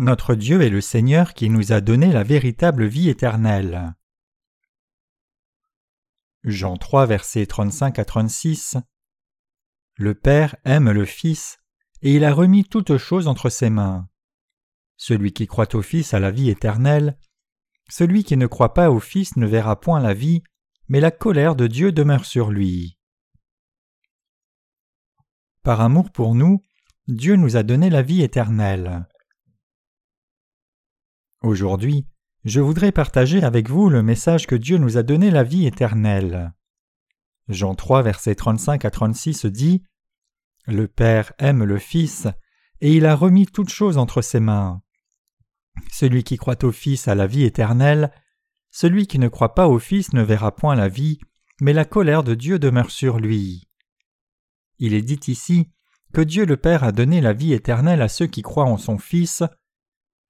Notre Dieu est le Seigneur qui nous a donné la véritable vie éternelle. Jean 3, versets 35 à 36 Le Père aime le Fils, et il a remis toutes choses entre ses mains. Celui qui croit au Fils a la vie éternelle, celui qui ne croit pas au Fils ne verra point la vie, mais la colère de Dieu demeure sur lui. Par amour pour nous, Dieu nous a donné la vie éternelle. Aujourd'hui, je voudrais partager avec vous le message que Dieu nous a donné la vie éternelle. Jean 3, versets 35 à 36 dit Le Père aime le Fils, et il a remis toutes choses entre ses mains. Celui qui croit au Fils a la vie éternelle, celui qui ne croit pas au Fils ne verra point la vie, mais la colère de Dieu demeure sur lui. Il est dit ici que Dieu le Père a donné la vie éternelle à ceux qui croient en son Fils.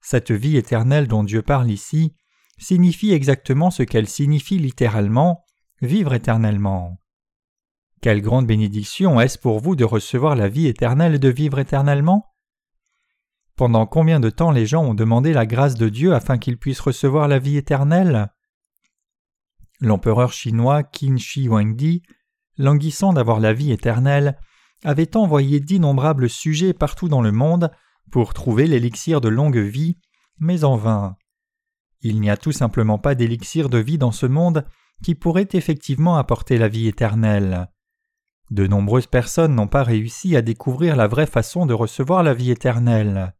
Cette vie éternelle dont Dieu parle ici signifie exactement ce qu'elle signifie littéralement vivre éternellement. Quelle grande bénédiction est-ce pour vous de recevoir la vie éternelle et de vivre éternellement? Pendant combien de temps les gens ont demandé la grâce de Dieu afin qu'ils puissent recevoir la vie éternelle? L'empereur chinois Qin Shi Huangdi languissant d'avoir la vie éternelle, avait envoyé d'innombrables sujets partout dans le monde pour trouver l'élixir de longue vie, mais en vain. Il n'y a tout simplement pas d'élixir de vie dans ce monde qui pourrait effectivement apporter la vie éternelle. De nombreuses personnes n'ont pas réussi à découvrir la vraie façon de recevoir la vie éternelle.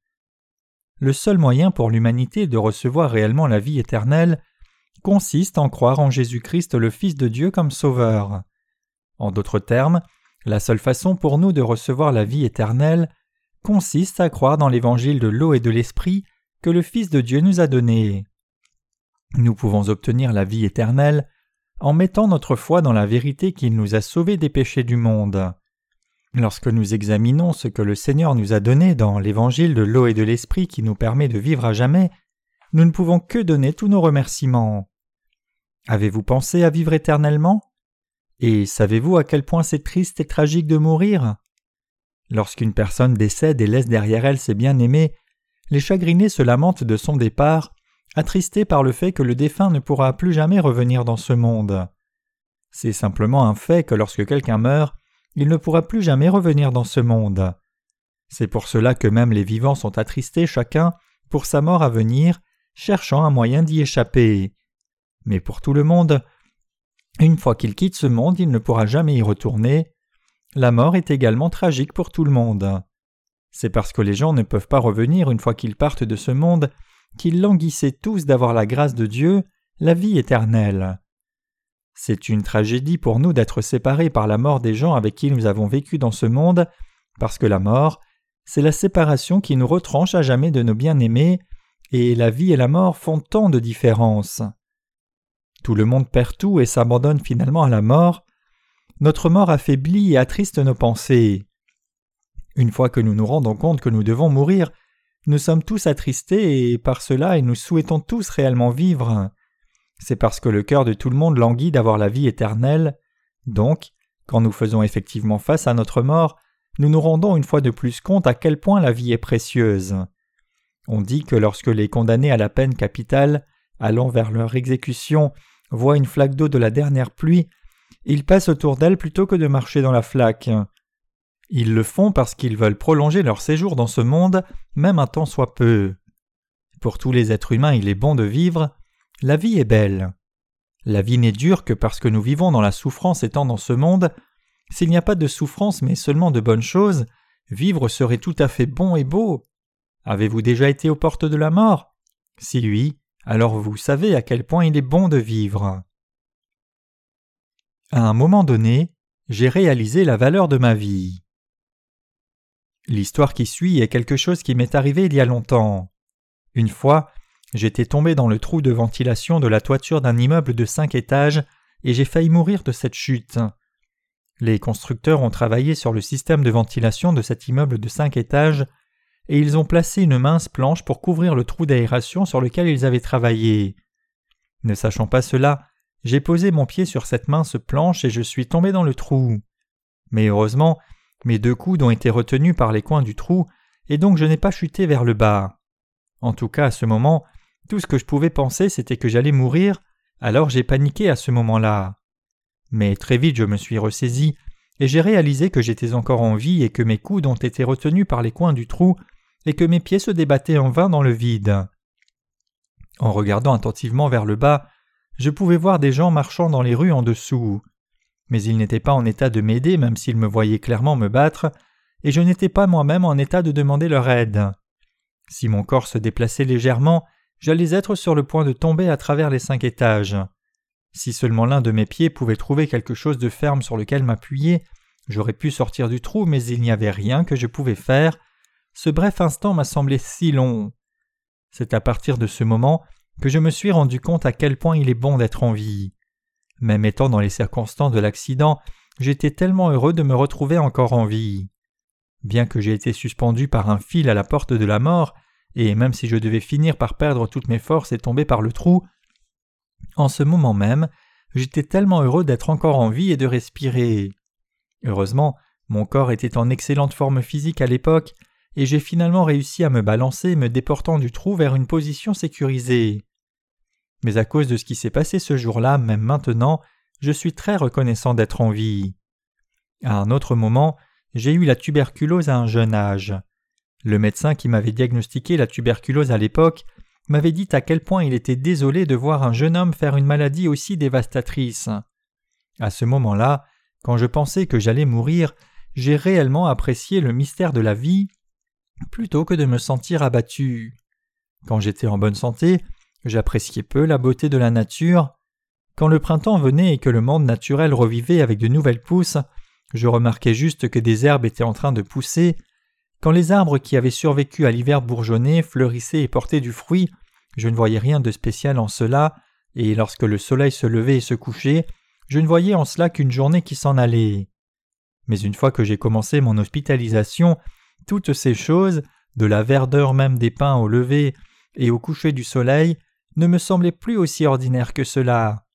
Le seul moyen pour l'humanité de recevoir réellement la vie éternelle consiste en croire en Jésus-Christ le Fils de Dieu comme Sauveur. En d'autres termes, la seule façon pour nous de recevoir la vie éternelle consiste à croire dans l'évangile de l'eau et de l'esprit que le Fils de Dieu nous a donné. Nous pouvons obtenir la vie éternelle en mettant notre foi dans la vérité qu'il nous a sauvés des péchés du monde. Lorsque nous examinons ce que le Seigneur nous a donné dans l'évangile de l'eau et de l'esprit qui nous permet de vivre à jamais, nous ne pouvons que donner tous nos remerciements. Avez-vous pensé à vivre éternellement? Et savez-vous à quel point c'est triste et tragique de mourir? Lorsqu'une personne décède et laisse derrière elle ses bien-aimés, les chagrinés se lamentent de son départ, attristés par le fait que le défunt ne pourra plus jamais revenir dans ce monde. C'est simplement un fait que lorsque quelqu'un meurt, il ne pourra plus jamais revenir dans ce monde. C'est pour cela que même les vivants sont attristés chacun pour sa mort à venir, cherchant un moyen d'y échapper. Mais pour tout le monde, une fois qu'il quitte ce monde, il ne pourra jamais y retourner. La mort est également tragique pour tout le monde. C'est parce que les gens ne peuvent pas revenir une fois qu'ils partent de ce monde qu'ils languissaient tous d'avoir la grâce de Dieu, la vie éternelle. C'est une tragédie pour nous d'être séparés par la mort des gens avec qui nous avons vécu dans ce monde, parce que la mort, c'est la séparation qui nous retranche à jamais de nos bien-aimés, et la vie et la mort font tant de différence. Tout le monde perd tout et s'abandonne finalement à la mort. Notre mort affaiblit et attriste nos pensées. Une fois que nous nous rendons compte que nous devons mourir, nous sommes tous attristés et par cela et nous souhaitons tous réellement vivre. C'est parce que le cœur de tout le monde languit d'avoir la vie éternelle. Donc, quand nous faisons effectivement face à notre mort, nous nous rendons une fois de plus compte à quel point la vie est précieuse. On dit que lorsque les condamnés à la peine capitale, allant vers leur exécution, voient une flaque d'eau de la dernière pluie, ils passent autour d'elle plutôt que de marcher dans la flaque. Ils le font parce qu'ils veulent prolonger leur séjour dans ce monde, même un temps soit peu. Pour tous les êtres humains, il est bon de vivre. La vie est belle. La vie n'est dure que parce que nous vivons dans la souffrance étant dans ce monde. S'il n'y a pas de souffrance mais seulement de bonnes choses, vivre serait tout à fait bon et beau. Avez-vous déjà été aux portes de la mort? Si oui, alors vous savez à quel point il est bon de vivre. À un moment donné, j'ai réalisé la valeur de ma vie. L'histoire qui suit est quelque chose qui m'est arrivé il y a longtemps. Une fois, j'étais tombé dans le trou de ventilation de la toiture d'un immeuble de cinq étages et j'ai failli mourir de cette chute. Les constructeurs ont travaillé sur le système de ventilation de cet immeuble de cinq étages et ils ont placé une mince planche pour couvrir le trou d'aération sur lequel ils avaient travaillé. Ne sachant pas cela, j'ai posé mon pied sur cette mince planche et je suis tombé dans le trou. Mais heureusement, mes deux coudes ont été retenus par les coins du trou, et donc je n'ai pas chuté vers le bas. En tout cas, à ce moment, tout ce que je pouvais penser, c'était que j'allais mourir, alors j'ai paniqué à ce moment-là. Mais très vite je me suis ressaisi, et j'ai réalisé que j'étais encore en vie et que mes coudes ont été retenus par les coins du trou, et que mes pieds se débattaient en vain dans le vide. En regardant attentivement vers le bas, je pouvais voir des gens marchant dans les rues en dessous. Mais ils n'étaient pas en état de m'aider même s'ils me voyaient clairement me battre, et je n'étais pas moi-même en état de demander leur aide. Si mon corps se déplaçait légèrement, j'allais être sur le point de tomber à travers les cinq étages. Si seulement l'un de mes pieds pouvait trouver quelque chose de ferme sur lequel m'appuyer, j'aurais pu sortir du trou, mais il n'y avait rien que je pouvais faire. Ce bref instant m'a semblé si long. C'est à partir de ce moment que je me suis rendu compte à quel point il est bon d'être en vie. Même étant dans les circonstances de l'accident, j'étais tellement heureux de me retrouver encore en vie. Bien que j'ai été suspendu par un fil à la porte de la mort, et même si je devais finir par perdre toutes mes forces et tomber par le trou, en ce moment même, j'étais tellement heureux d'être encore en vie et de respirer. Heureusement, mon corps était en excellente forme physique à l'époque, et j'ai finalement réussi à me balancer me déportant du trou vers une position sécurisée. Mais à cause de ce qui s'est passé ce jour-là, même maintenant, je suis très reconnaissant d'être en vie. À un autre moment, j'ai eu la tuberculose à un jeune âge. Le médecin qui m'avait diagnostiqué la tuberculose à l'époque m'avait dit à quel point il était désolé de voir un jeune homme faire une maladie aussi dévastatrice. À ce moment-là, quand je pensais que j'allais mourir, j'ai réellement apprécié le mystère de la vie plutôt que de me sentir abattu. Quand j'étais en bonne santé, j'appréciais peu la beauté de la nature. Quand le printemps venait et que le monde naturel revivait avec de nouvelles pousses, je remarquais juste que des herbes étaient en train de pousser. Quand les arbres qui avaient survécu à l'hiver bourgeonnaient, fleurissaient et portaient du fruit, je ne voyais rien de spécial en cela, et lorsque le soleil se levait et se couchait, je ne voyais en cela qu'une journée qui s'en allait. Mais une fois que j'ai commencé mon hospitalisation, toutes ces choses, de la verdeur même des pins au lever et au coucher du soleil, ne me semblaient plus aussi ordinaires que cela.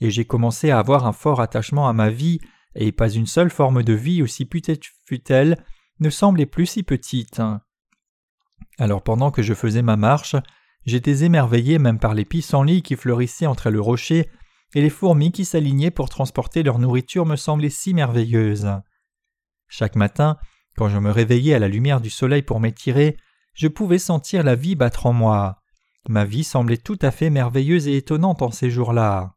Et j'ai commencé à avoir un fort attachement à ma vie et pas une seule forme de vie, aussi fût-elle, ne semblait plus si petite. Alors pendant que je faisais ma marche, j'étais émerveillé même par les pissenlits qui fleurissaient entre le rocher, et les fourmis qui s'alignaient pour transporter leur nourriture me semblaient si merveilleuses. Chaque matin, quand je me réveillais à la lumière du soleil pour m'étirer, je pouvais sentir la vie battre en moi. Ma vie semblait tout à fait merveilleuse et étonnante en ces jours-là.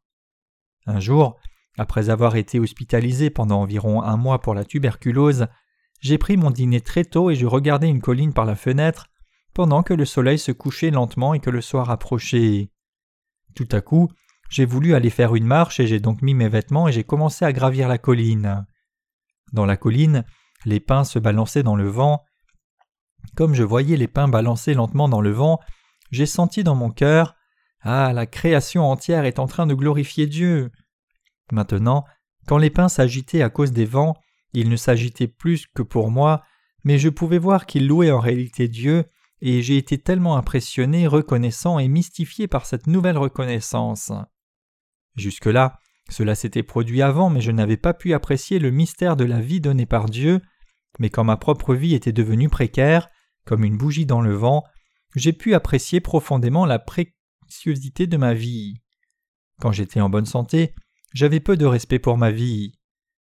Un jour, après avoir été hospitalisé pendant environ un mois pour la tuberculose, j'ai pris mon dîner très tôt et je regardais une colline par la fenêtre pendant que le soleil se couchait lentement et que le soir approchait. Tout à coup, j'ai voulu aller faire une marche et j'ai donc mis mes vêtements et j'ai commencé à gravir la colline. Dans la colline, les pins se balançaient dans le vent. Comme je voyais les pins balancer lentement dans le vent, j'ai senti dans mon cœur Ah, la création entière est en train de glorifier Dieu. Maintenant, quand les pins s'agitaient à cause des vents, ils ne s'agitaient plus que pour moi, mais je pouvais voir qu'ils louaient en réalité Dieu, et j'ai été tellement impressionné, reconnaissant et mystifié par cette nouvelle reconnaissance. Jusque-là, cela s'était produit avant, mais je n'avais pas pu apprécier le mystère de la vie donnée par Dieu, mais quand ma propre vie était devenue précaire, comme une bougie dans le vent, j'ai pu apprécier profondément la préciosité de ma vie. Quand j'étais en bonne santé, j'avais peu de respect pour ma vie.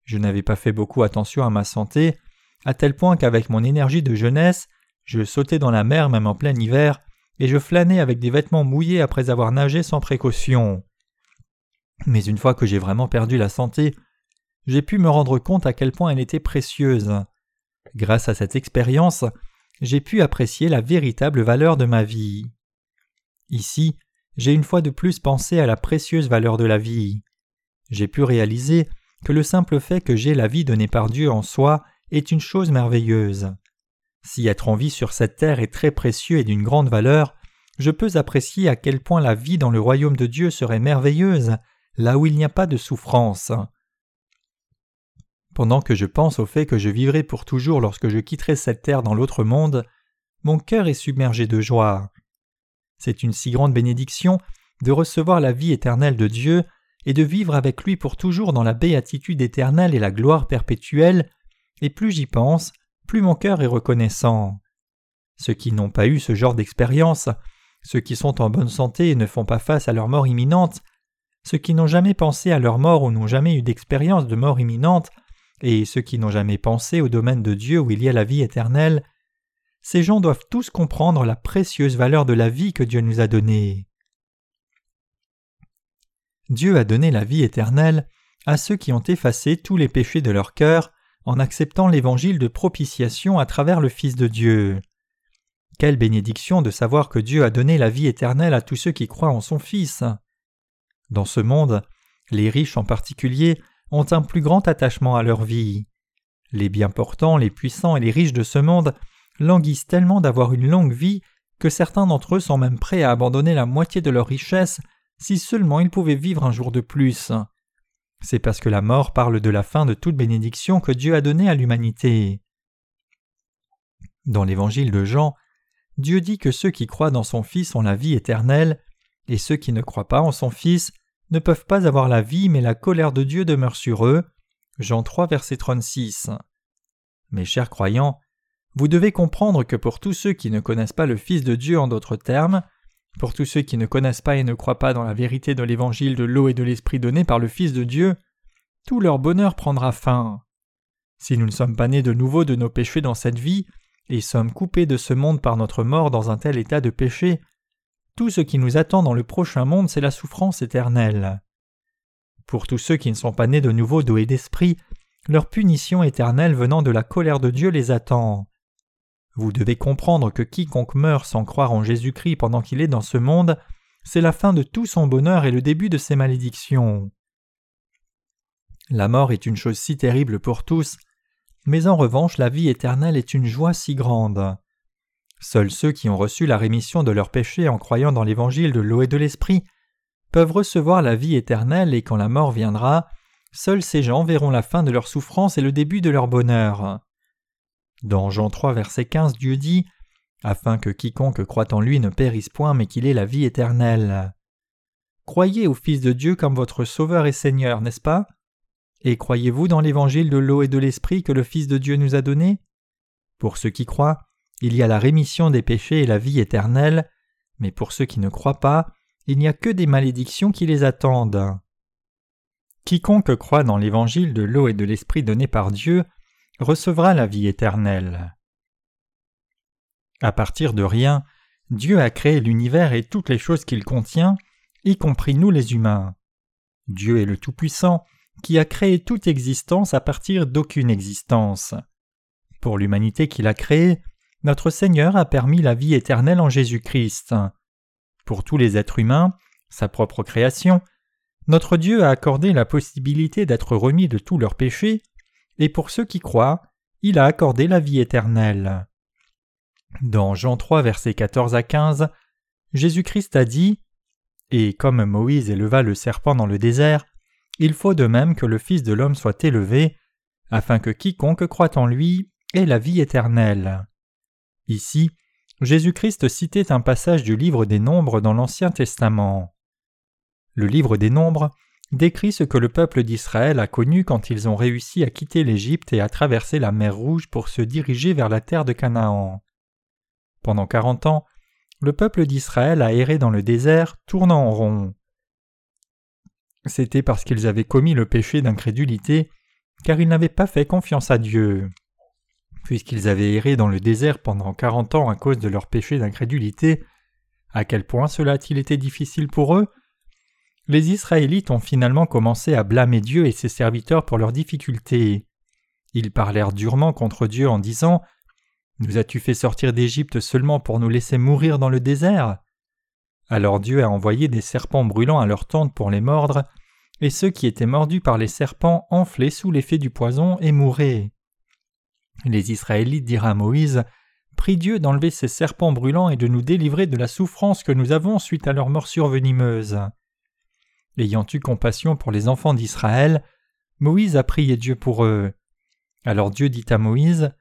Je n'avais pas fait beaucoup attention à ma santé, à tel point qu'avec mon énergie de jeunesse, je sautais dans la mer même en plein hiver, et je flânais avec des vêtements mouillés après avoir nagé sans précaution. Mais une fois que j'ai vraiment perdu la santé, j'ai pu me rendre compte à quel point elle était précieuse. Grâce à cette expérience, j'ai pu apprécier la véritable valeur de ma vie. Ici, j'ai une fois de plus pensé à la précieuse valeur de la vie. J'ai pu réaliser que le simple fait que j'ai la vie donnée par Dieu en soi est une chose merveilleuse. Si être en vie sur cette terre est très précieux et d'une grande valeur, je peux apprécier à quel point la vie dans le royaume de Dieu serait merveilleuse, là où il n'y a pas de souffrance. Pendant que je pense au fait que je vivrai pour toujours lorsque je quitterai cette terre dans l'autre monde, mon cœur est submergé de joie. C'est une si grande bénédiction de recevoir la vie éternelle de Dieu et de vivre avec lui pour toujours dans la béatitude éternelle et la gloire perpétuelle, et plus j'y pense, plus mon cœur est reconnaissant. Ceux qui n'ont pas eu ce genre d'expérience ceux qui sont en bonne santé et ne font pas face à leur mort imminente, ceux qui n'ont jamais pensé à leur mort ou n'ont jamais eu d'expérience de mort imminente, et ceux qui n'ont jamais pensé au domaine de Dieu où il y a la vie éternelle, ces gens doivent tous comprendre la précieuse valeur de la vie que Dieu nous a donnée. Dieu a donné la vie éternelle à ceux qui ont effacé tous les péchés de leur cœur en acceptant l'évangile de propitiation à travers le Fils de Dieu. Quelle bénédiction de savoir que Dieu a donné la vie éternelle à tous ceux qui croient en son Fils. Dans ce monde, les riches en particulier ont un plus grand attachement à leur vie. Les bien portants, les puissants et les riches de ce monde languissent tellement d'avoir une longue vie que certains d'entre eux sont même prêts à abandonner la moitié de leur richesse si seulement ils pouvaient vivre un jour de plus. C'est parce que la mort parle de la fin de toute bénédiction que Dieu a donnée à l'humanité. Dans l'évangile de Jean, Dieu dit que ceux qui croient dans son Fils ont la vie éternelle, et ceux qui ne croient pas en son Fils ne peuvent pas avoir la vie, mais la colère de Dieu demeure sur eux. Jean 3, verset 36. Mes chers croyants, vous devez comprendre que pour tous ceux qui ne connaissent pas le Fils de Dieu en d'autres termes, pour tous ceux qui ne connaissent pas et ne croient pas dans la vérité de l'évangile de l'eau et de l'esprit donné par le Fils de Dieu, tout leur bonheur prendra fin. Si nous ne sommes pas nés de nouveau de nos péchés dans cette vie, et sommes coupés de ce monde par notre mort dans un tel état de péché, tout ce qui nous attend dans le prochain monde, c'est la souffrance éternelle. Pour tous ceux qui ne sont pas nés de nouveau d'eau et d'esprit, leur punition éternelle venant de la colère de Dieu les attend. Vous devez comprendre que quiconque meurt sans croire en Jésus-Christ pendant qu'il est dans ce monde, c'est la fin de tout son bonheur et le début de ses malédictions. La mort est une chose si terrible pour tous, mais en revanche la vie éternelle est une joie si grande. Seuls ceux qui ont reçu la rémission de leurs péchés en croyant dans l'évangile de l'eau et de l'esprit peuvent recevoir la vie éternelle et quand la mort viendra, seuls ces gens verront la fin de leur souffrance et le début de leur bonheur. Dans Jean 3 verset 15 Dieu dit afin que quiconque croit en lui ne périsse point mais qu'il ait la vie éternelle. Croyez au Fils de Dieu comme votre Sauveur et Seigneur, n'est-ce pas? Et croyez-vous dans l'évangile de l'eau et de l'esprit que le Fils de Dieu nous a donné? Pour ceux qui croient, il y a la rémission des péchés et la vie éternelle, mais pour ceux qui ne croient pas, il n'y a que des malédictions qui les attendent. Quiconque croit dans l'évangile de l'eau et de l'esprit donné par Dieu recevra la vie éternelle. À partir de rien, Dieu a créé l'univers et toutes les choses qu'il contient, y compris nous les humains. Dieu est le Tout-Puissant, qui a créé toute existence à partir d'aucune existence. Pour l'humanité qu'il a créée, notre Seigneur a permis la vie éternelle en Jésus-Christ. Pour tous les êtres humains, sa propre création, notre Dieu a accordé la possibilité d'être remis de tous leurs péchés, et pour ceux qui croient, il a accordé la vie éternelle. Dans Jean 3, versets 14 à 15, Jésus-Christ a dit Et comme Moïse éleva le serpent dans le désert, il faut de même que le Fils de l'homme soit élevé, afin que quiconque croit en lui ait la vie éternelle. Ici, Jésus-Christ citait un passage du livre des Nombres dans l'Ancien Testament. Le livre des Nombres décrit ce que le peuple d'Israël a connu quand ils ont réussi à quitter l'Égypte et à traverser la mer Rouge pour se diriger vers la terre de Canaan. Pendant quarante ans, le peuple d'Israël a erré dans le désert, tournant en rond. C'était parce qu'ils avaient commis le péché d'incrédulité, car ils n'avaient pas fait confiance à Dieu. Puisqu'ils avaient erré dans le désert pendant quarante ans à cause de leur péché d'incrédulité, à quel point cela a-t-il été difficile pour eux? Les Israélites ont finalement commencé à blâmer Dieu et ses serviteurs pour leurs difficultés. Ils parlèrent durement contre Dieu en disant Nous as-tu fait sortir d'Égypte seulement pour nous laisser mourir dans le désert? Alors Dieu a envoyé des serpents brûlants à leur tente pour les mordre, et ceux qui étaient mordus par les serpents enflaient sous l'effet du poison et mouraient. Les Israélites dirent à Moïse Prie Dieu d'enlever ces serpents brûlants et de nous délivrer de la souffrance que nous avons suite à leur morsure venimeuse. Ayant eu compassion pour les enfants d'Israël, Moïse a prié Dieu pour eux. Alors Dieu dit à Moïse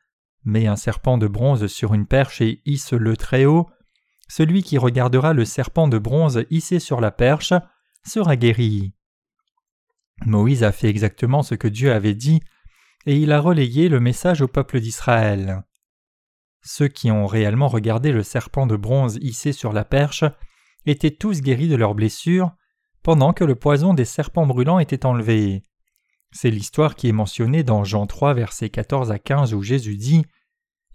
Mets un serpent de bronze sur une perche et hisse-le très haut. Celui qui regardera le serpent de bronze hissé sur la perche sera guéri. Moïse a fait exactement ce que Dieu avait dit et il a relayé le message au peuple d'Israël. ceux qui ont réellement regardé le serpent de bronze hissé sur la perche étaient tous guéris de leurs blessures, pendant que le poison des serpents brûlants était enlevé. C'est l'histoire qui est mentionnée dans Jean 3, versets 14 à 15, où Jésus dit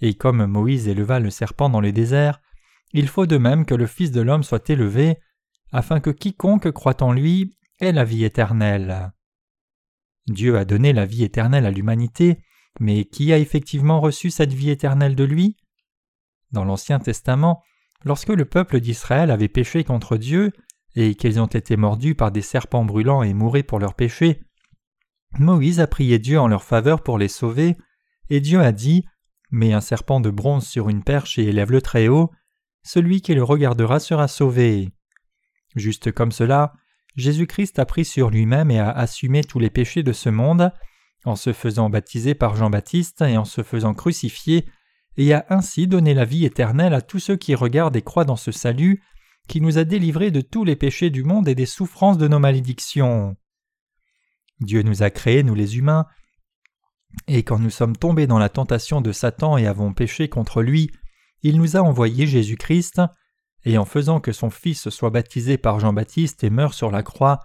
Et comme Moïse éleva le serpent dans le désert, il faut de même que le Fils de l'homme soit élevé, afin que quiconque croit en lui ait la vie éternelle. Dieu a donné la vie éternelle à l'humanité, mais qui a effectivement reçu cette vie éternelle de lui? Dans l'Ancien Testament, lorsque le peuple d'Israël avait péché contre Dieu, et qu'ils ont été mordus par des serpents brûlants et mourus pour leurs péchés, Moïse a prié Dieu en leur faveur pour les sauver, et Dieu a dit Mets un serpent de bronze sur une perche et élève-le très haut, celui qui le regardera sera sauvé. Juste comme cela, Jésus-Christ a pris sur lui-même et a assumé tous les péchés de ce monde, en se faisant baptiser par Jean-Baptiste et en se faisant crucifier, et a ainsi donné la vie éternelle à tous ceux qui regardent et croient dans ce salut, qui nous a délivrés de tous les péchés du monde et des souffrances de nos malédictions. Dieu nous a créés, nous les humains, et quand nous sommes tombés dans la tentation de Satan et avons péché contre lui, il nous a envoyé Jésus-Christ, et en faisant que son Fils soit baptisé par Jean-Baptiste et meure sur la croix,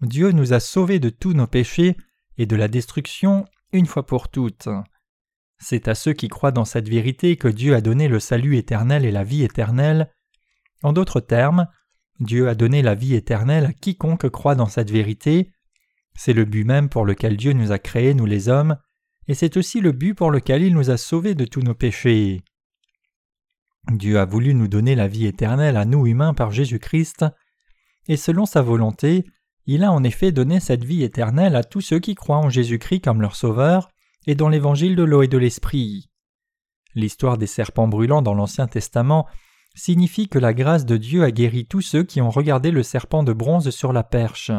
Dieu nous a sauvés de tous nos péchés et de la destruction une fois pour toutes. C'est à ceux qui croient dans cette vérité que Dieu a donné le salut éternel et la vie éternelle. En d'autres termes, Dieu a donné la vie éternelle à quiconque croit dans cette vérité, c'est le but même pour lequel Dieu nous a créés, nous les hommes, et c'est aussi le but pour lequel il nous a sauvés de tous nos péchés. Dieu a voulu nous donner la vie éternelle à nous humains par Jésus-Christ, et selon sa volonté, il a en effet donné cette vie éternelle à tous ceux qui croient en Jésus-Christ comme leur Sauveur et dans l'évangile de l'eau et de l'Esprit. L'histoire des serpents brûlants dans l'Ancien Testament signifie que la grâce de Dieu a guéri tous ceux qui ont regardé le serpent de bronze sur la perche.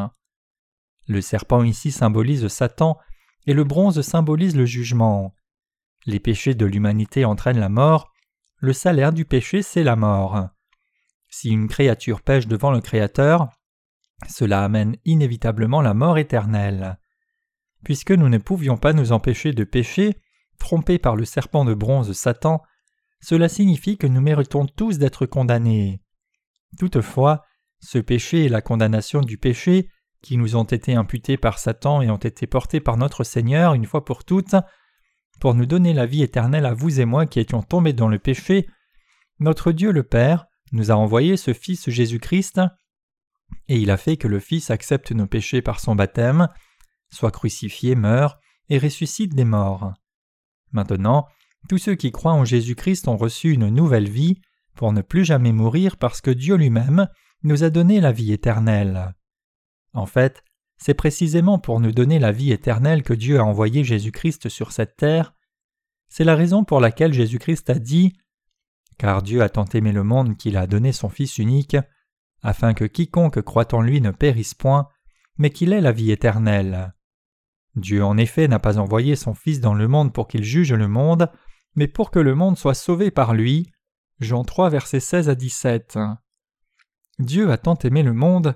Le serpent ici symbolise Satan et le bronze symbolise le jugement. Les péchés de l'humanité entraînent la mort, le salaire du péché c'est la mort. Si une créature pêche devant le Créateur, cela amène inévitablement la mort éternelle. Puisque nous ne pouvions pas nous empêcher de pécher, trompés par le serpent de bronze Satan, cela signifie que nous méritons tous d'être condamnés. Toutefois, ce péché et la condamnation du péché qui nous ont été imputés par Satan et ont été portés par notre Seigneur une fois pour toutes, pour nous donner la vie éternelle à vous et moi qui étions tombés dans le péché, notre Dieu le Père nous a envoyé ce Fils Jésus-Christ, et il a fait que le Fils accepte nos péchés par son baptême, soit crucifié, meurt et ressuscite des morts. Maintenant, tous ceux qui croient en Jésus-Christ ont reçu une nouvelle vie pour ne plus jamais mourir parce que Dieu lui-même nous a donné la vie éternelle. En fait, c'est précisément pour nous donner la vie éternelle que Dieu a envoyé Jésus-Christ sur cette terre. C'est la raison pour laquelle Jésus-Christ a dit Car Dieu a tant aimé le monde qu'il a donné son Fils unique, afin que quiconque croit en lui ne périsse point, mais qu'il ait la vie éternelle. Dieu en effet n'a pas envoyé son Fils dans le monde pour qu'il juge le monde, mais pour que le monde soit sauvé par lui. Jean 3 versets 16 à 17. Dieu a tant aimé le monde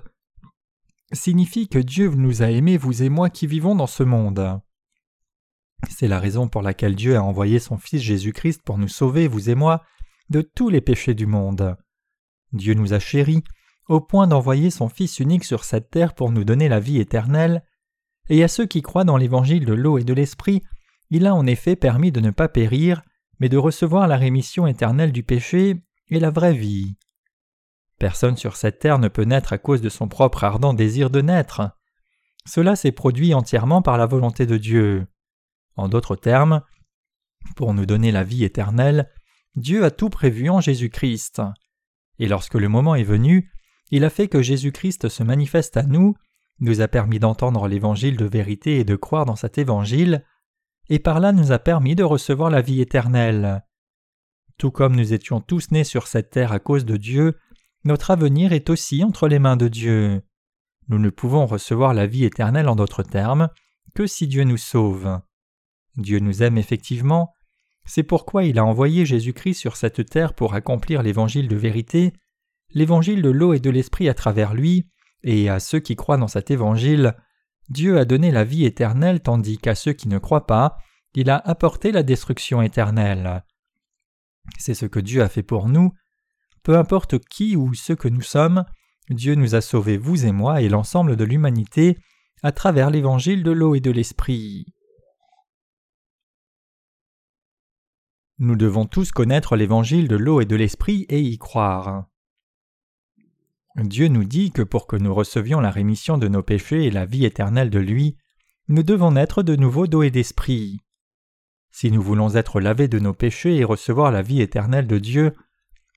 signifie que Dieu nous a aimés, vous et moi qui vivons dans ce monde. C'est la raison pour laquelle Dieu a envoyé son Fils Jésus-Christ pour nous sauver, vous et moi, de tous les péchés du monde. Dieu nous a chéris au point d'envoyer son Fils unique sur cette terre pour nous donner la vie éternelle, et à ceux qui croient dans l'évangile de l'eau et de l'esprit, il a en effet permis de ne pas périr, mais de recevoir la rémission éternelle du péché et la vraie vie. Personne sur cette terre ne peut naître à cause de son propre ardent désir de naître. Cela s'est produit entièrement par la volonté de Dieu. En d'autres termes, pour nous donner la vie éternelle, Dieu a tout prévu en Jésus-Christ. Et lorsque le moment est venu, il a fait que Jésus-Christ se manifeste à nous, nous a permis d'entendre l'évangile de vérité et de croire dans cet évangile, et par là nous a permis de recevoir la vie éternelle. Tout comme nous étions tous nés sur cette terre à cause de Dieu, notre avenir est aussi entre les mains de Dieu. Nous ne pouvons recevoir la vie éternelle en d'autres termes que si Dieu nous sauve. Dieu nous aime effectivement, c'est pourquoi il a envoyé Jésus-Christ sur cette terre pour accomplir l'évangile de vérité, l'évangile de l'eau et de l'esprit à travers lui, et à ceux qui croient dans cet évangile, Dieu a donné la vie éternelle tandis qu'à ceux qui ne croient pas, il a apporté la destruction éternelle. C'est ce que Dieu a fait pour nous. Peu importe qui ou ce que nous sommes, Dieu nous a sauvés, vous et moi, et l'ensemble de l'humanité, à travers l'évangile de l'eau et de l'esprit. Nous devons tous connaître l'évangile de l'eau et de l'esprit et y croire. Dieu nous dit que pour que nous recevions la rémission de nos péchés et la vie éternelle de lui, nous devons naître de nouveau d'eau et d'esprit. Si nous voulons être lavés de nos péchés et recevoir la vie éternelle de Dieu,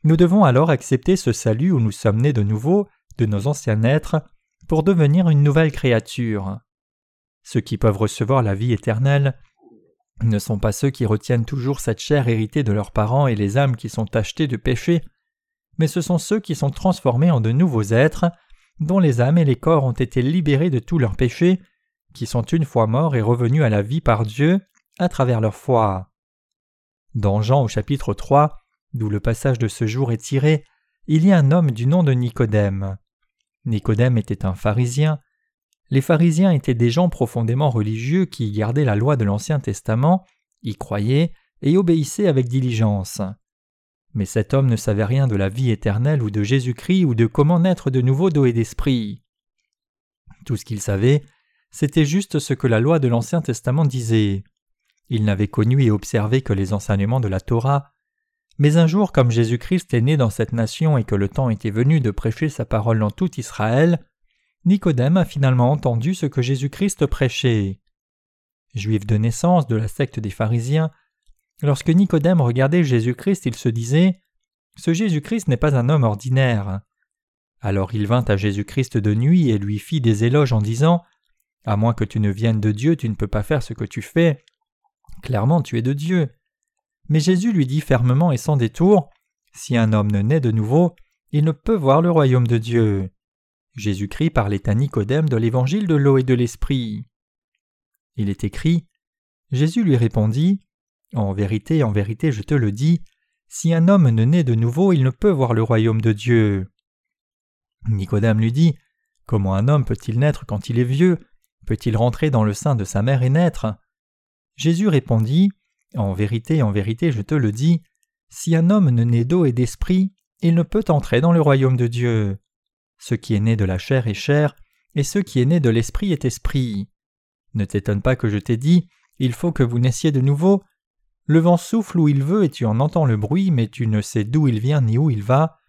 nous devons alors accepter ce salut où nous sommes nés de nouveau de nos anciens êtres pour devenir une nouvelle créature. Ceux qui peuvent recevoir la vie éternelle ne sont pas ceux qui retiennent toujours cette chair héritée de leurs parents et les âmes qui sont tachetées de péché, mais ce sont ceux qui sont transformés en de nouveaux êtres, dont les âmes et les corps ont été libérés de tous leurs péchés, qui sont une fois morts et revenus à la vie par Dieu à travers leur foi. Dans Jean au chapitre 3, d'où le passage de ce jour est tiré, il y a un homme du nom de Nicodème. Nicodème était un pharisien, les pharisiens étaient des gens profondément religieux qui gardaient la loi de l'Ancien Testament, y croyaient et obéissaient avec diligence. Mais cet homme ne savait rien de la vie éternelle ou de Jésus-Christ ou de comment naître de nouveau d'eau et d'esprit. Tout ce qu'il savait, c'était juste ce que la loi de l'Ancien Testament disait. Il n'avait connu et observé que les enseignements de la Torah. Mais un jour, comme Jésus-Christ est né dans cette nation et que le temps était venu de prêcher sa parole dans tout Israël, Nicodème a finalement entendu ce que Jésus-Christ prêchait. Juif de naissance de la secte des pharisiens, lorsque Nicodème regardait Jésus-Christ, il se disait Ce Jésus-Christ n'est pas un homme ordinaire. Alors il vint à Jésus-Christ de nuit et lui fit des éloges en disant À moins que tu ne viennes de Dieu, tu ne peux pas faire ce que tu fais. Clairement, tu es de Dieu. Mais Jésus lui dit fermement et sans détour Si un homme ne naît de nouveau, il ne peut voir le royaume de Dieu. Jésus-Christ parlait à Nicodème de l'évangile de l'eau et de l'esprit. Il est écrit Jésus lui répondit En vérité, en vérité, je te le dis, si un homme ne naît de nouveau, il ne peut voir le royaume de Dieu. Nicodème lui dit Comment un homme peut-il naître quand il est vieux? Peut-il rentrer dans le sein de sa mère et naître? Jésus répondit En vérité, en vérité, je te le dis, si un homme ne naît d'eau et d'esprit, il ne peut entrer dans le royaume de Dieu. Ce qui est né de la chair est chair, et ce qui est né de l'esprit est esprit. Ne t'étonne pas que je t'ai dit, il faut que vous naissiez de nouveau. Le vent souffle où il veut et tu en entends le bruit, mais tu ne sais d'où il vient ni où il va.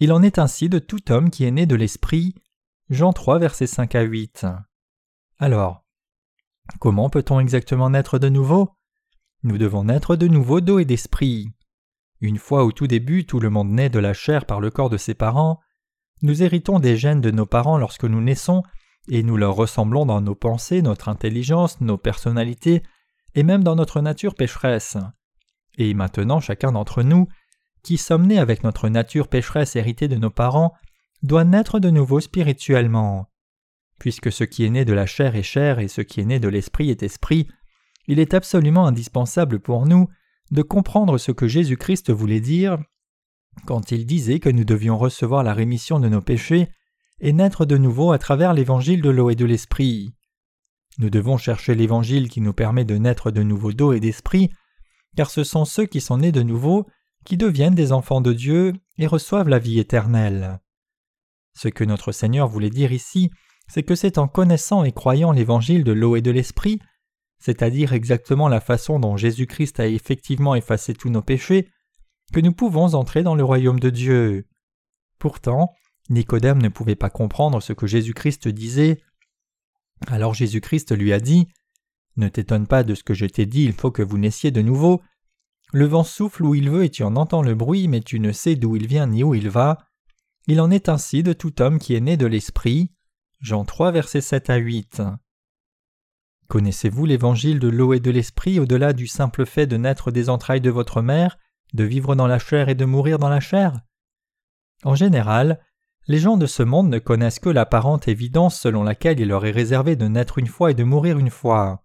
Il en est ainsi de tout homme qui est né de l'esprit. Jean 3, versets 5 à 8. Alors, comment peut-on exactement naître de nouveau? Nous devons naître de nouveau d'eau et d'esprit. Une fois au tout début, tout le monde naît de la chair par le corps de ses parents. Nous héritons des gènes de nos parents lorsque nous naissons, et nous leur ressemblons dans nos pensées, notre intelligence, nos personnalités, et même dans notre nature pécheresse. Et maintenant chacun d'entre nous, qui sommes nés avec notre nature pécheresse héritée de nos parents, doit naître de nouveau spirituellement. Puisque ce qui est né de la chair est chair et ce qui est né de l'esprit est esprit, il est absolument indispensable pour nous de comprendre ce que Jésus-Christ voulait dire quand il disait que nous devions recevoir la rémission de nos péchés et naître de nouveau à travers l'évangile de l'eau et de l'esprit. Nous devons chercher l'évangile qui nous permet de naître de nouveau d'eau et d'esprit, car ce sont ceux qui sont nés de nouveau qui deviennent des enfants de Dieu et reçoivent la vie éternelle. Ce que notre Seigneur voulait dire ici, c'est que c'est en connaissant et croyant l'évangile de l'eau et de l'esprit, c'est-à-dire exactement la façon dont Jésus-Christ a effectivement effacé tous nos péchés, que nous pouvons entrer dans le royaume de Dieu. Pourtant, Nicodème ne pouvait pas comprendre ce que Jésus-Christ disait. Alors Jésus-Christ lui a dit Ne t'étonne pas de ce que je t'ai dit, il faut que vous naissiez de nouveau. Le vent souffle où il veut et tu en entends le bruit, mais tu ne sais d'où il vient ni où il va. Il en est ainsi de tout homme qui est né de l'Esprit. Jean 3, versets 7 à 8. Connaissez-vous l'évangile de l'eau et de l'Esprit au-delà du simple fait de naître des entrailles de votre mère de vivre dans la chair et de mourir dans la chair? En général, les gens de ce monde ne connaissent que l'apparente évidence selon laquelle il leur est réservé de naître une fois et de mourir une fois.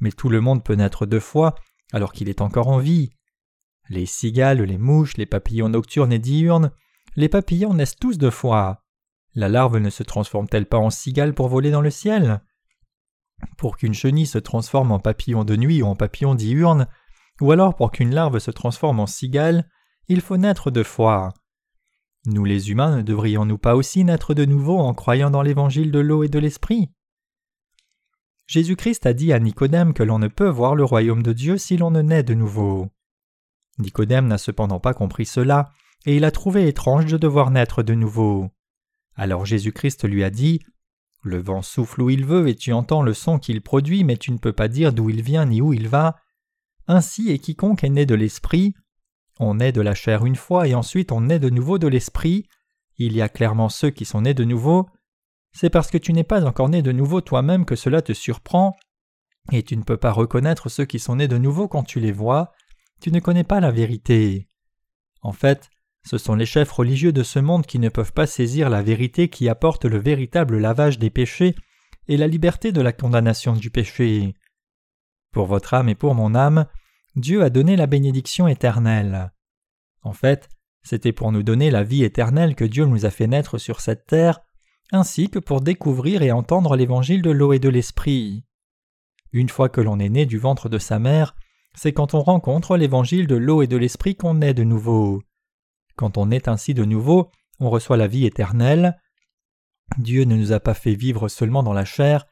Mais tout le monde peut naître deux fois alors qu'il est encore en vie. Les cigales, les mouches, les papillons nocturnes et diurnes, les papillons naissent tous deux fois. La larve ne se transforme-t-elle pas en cigale pour voler dans le ciel? Pour qu'une chenille se transforme en papillon de nuit ou en papillon diurne, ou alors pour qu'une larve se transforme en cigale, il faut naître de foi. Nous les humains ne devrions-nous pas aussi naître de nouveau en croyant dans l'évangile de l'eau et de l'esprit? Jésus-Christ a dit à Nicodème que l'on ne peut voir le royaume de Dieu si l'on ne naît de nouveau. Nicodème n'a cependant pas compris cela, et il a trouvé étrange de devoir naître de nouveau. Alors Jésus-Christ lui a dit Le vent souffle où il veut, et tu entends le son qu'il produit, mais tu ne peux pas dire d'où il vient ni où il va. Ainsi est quiconque est né de l'Esprit. On naît de la chair une fois, et ensuite on naît de nouveau de l'Esprit. Il y a clairement ceux qui sont nés de nouveau. C'est parce que tu n'es pas encore né de nouveau toi-même que cela te surprend, et tu ne peux pas reconnaître ceux qui sont nés de nouveau quand tu les vois. Tu ne connais pas la vérité. En fait, ce sont les chefs religieux de ce monde qui ne peuvent pas saisir la vérité qui apporte le véritable lavage des péchés et la liberté de la condamnation du péché. Pour votre âme et pour mon âme, Dieu a donné la bénédiction éternelle. En fait, c'était pour nous donner la vie éternelle que Dieu nous a fait naître sur cette terre, ainsi que pour découvrir et entendre l'évangile de l'eau et de l'esprit. Une fois que l'on est né du ventre de sa mère, c'est quand on rencontre l'évangile de l'eau et de l'esprit qu'on naît de nouveau. Quand on est ainsi de nouveau, on reçoit la vie éternelle. Dieu ne nous a pas fait vivre seulement dans la chair,